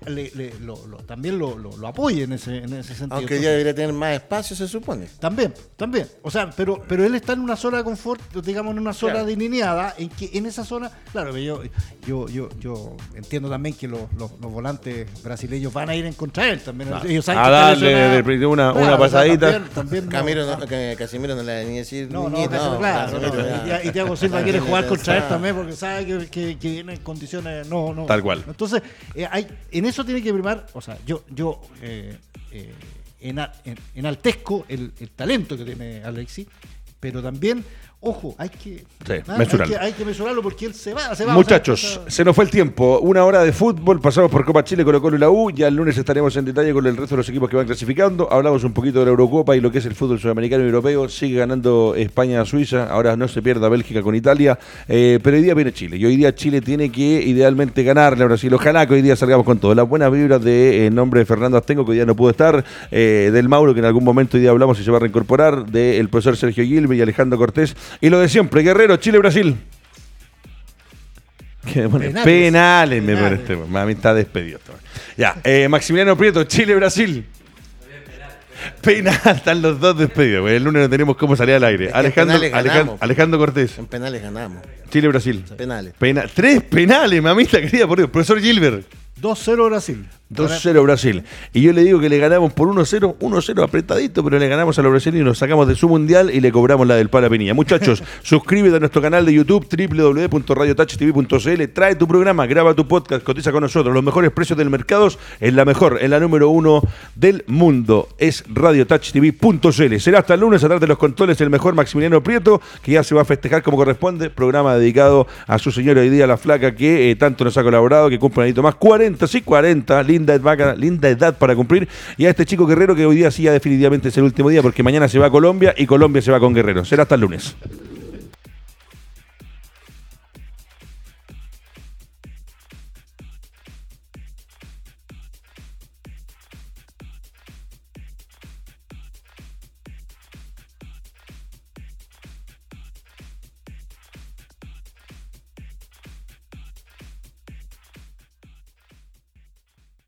también lo, apoye en ese, en ese sentido. Aunque ya debería tener más espacio, se supone. También, también. O sea, pero, pero él está en una zona de confort, digamos, en una zona delineada, en que en esa zona, claro, yo, yo, yo, yo entiendo también que los, volantes brasileños van a ir en contra de él también. a darle una, una pasadita. Camilo, Casimiro no le va a ni decir. No, no, claro. No, ya. y- Y Thiago Silva quiere jugar contra él también porque sabe que, que- que viene en condiciones. No, no. Tal cual. Entonces, eh, hay, en eso tiene que primar. O sea, yo, yo eh, eh, ena- en- enaltezco el, el talento que tiene Alexis, pero también. Ojo, hay que, Sí, mesurarlo. hay, que, hay que mesurarlo porque él se va, se va. Muchachos, o sea, se nos fue el tiempo. Una hora de fútbol, pasamos por Copa Chile, Colo Colo y la U. Ya el lunes estaremos en detalle con el resto de los equipos que van clasificando. Hablamos un poquito de la Eurocopa y lo que es el fútbol sudamericano y europeo. Sigue ganando España a Suiza. Ahora no se pierda Bélgica con Italia. Eh, pero hoy día viene Chile. Y hoy día Chile tiene que idealmente ganarle a Brasil. Ojalá que hoy día salgamos con todo. Las buenas vibras de en nombre de Fernando Astengo, que hoy día no pudo estar. eh, del Mauro, que en algún momento hoy día hablamos y se va a reincorporar. Del profesor Sergio Gilbe y Alejandro Cortés. Y lo de siempre, Guerrero, Chile-Brasil. Penales. penales, me Penales. pone. Mami está despedido. Ya, eh, Maximiliano Prieto, Chile-Brasil. Penal, están los dos despedidos. El lunes no tenemos cómo salir al aire. Es que Alejandro, Alejandro. Alejandro Cortés, En penales ganamos. Chile-Brasil. Penales. Pena- tres penales, mamita querida, por Dios. Profesor Gilbert, 2-0 Brasil. 2-0 Brasil. Y yo le digo que le ganamos por 1-0, 1-0 apretadito, pero le ganamos a los brasileños y nos sacamos de su mundial y le cobramos la del Pala Pinilla. Muchachos, suscríbete a nuestro canal de YouTube, www.radiotouchtv.cl. Trae tu programa, graba tu podcast, cotiza con nosotros. Los mejores precios del mercado en la mejor, en la número uno del mundo. Es radiotouchtv.cl. Será hasta el lunes, atrás de los controles, el mejor Maximiliano Prieto, que ya se va a festejar como corresponde. Programa dedicado a su señora hoy día, la flaca, que eh, tanto nos ha colaborado, que cumple un añito más. 40, sí, 40. Linda edad, para cumplir. Y a este chico Guerrero, que hoy día sí ya definitivamente es el último día, porque mañana se va a Colombia y Colombia se va con Guerrero. Será hasta el lunes.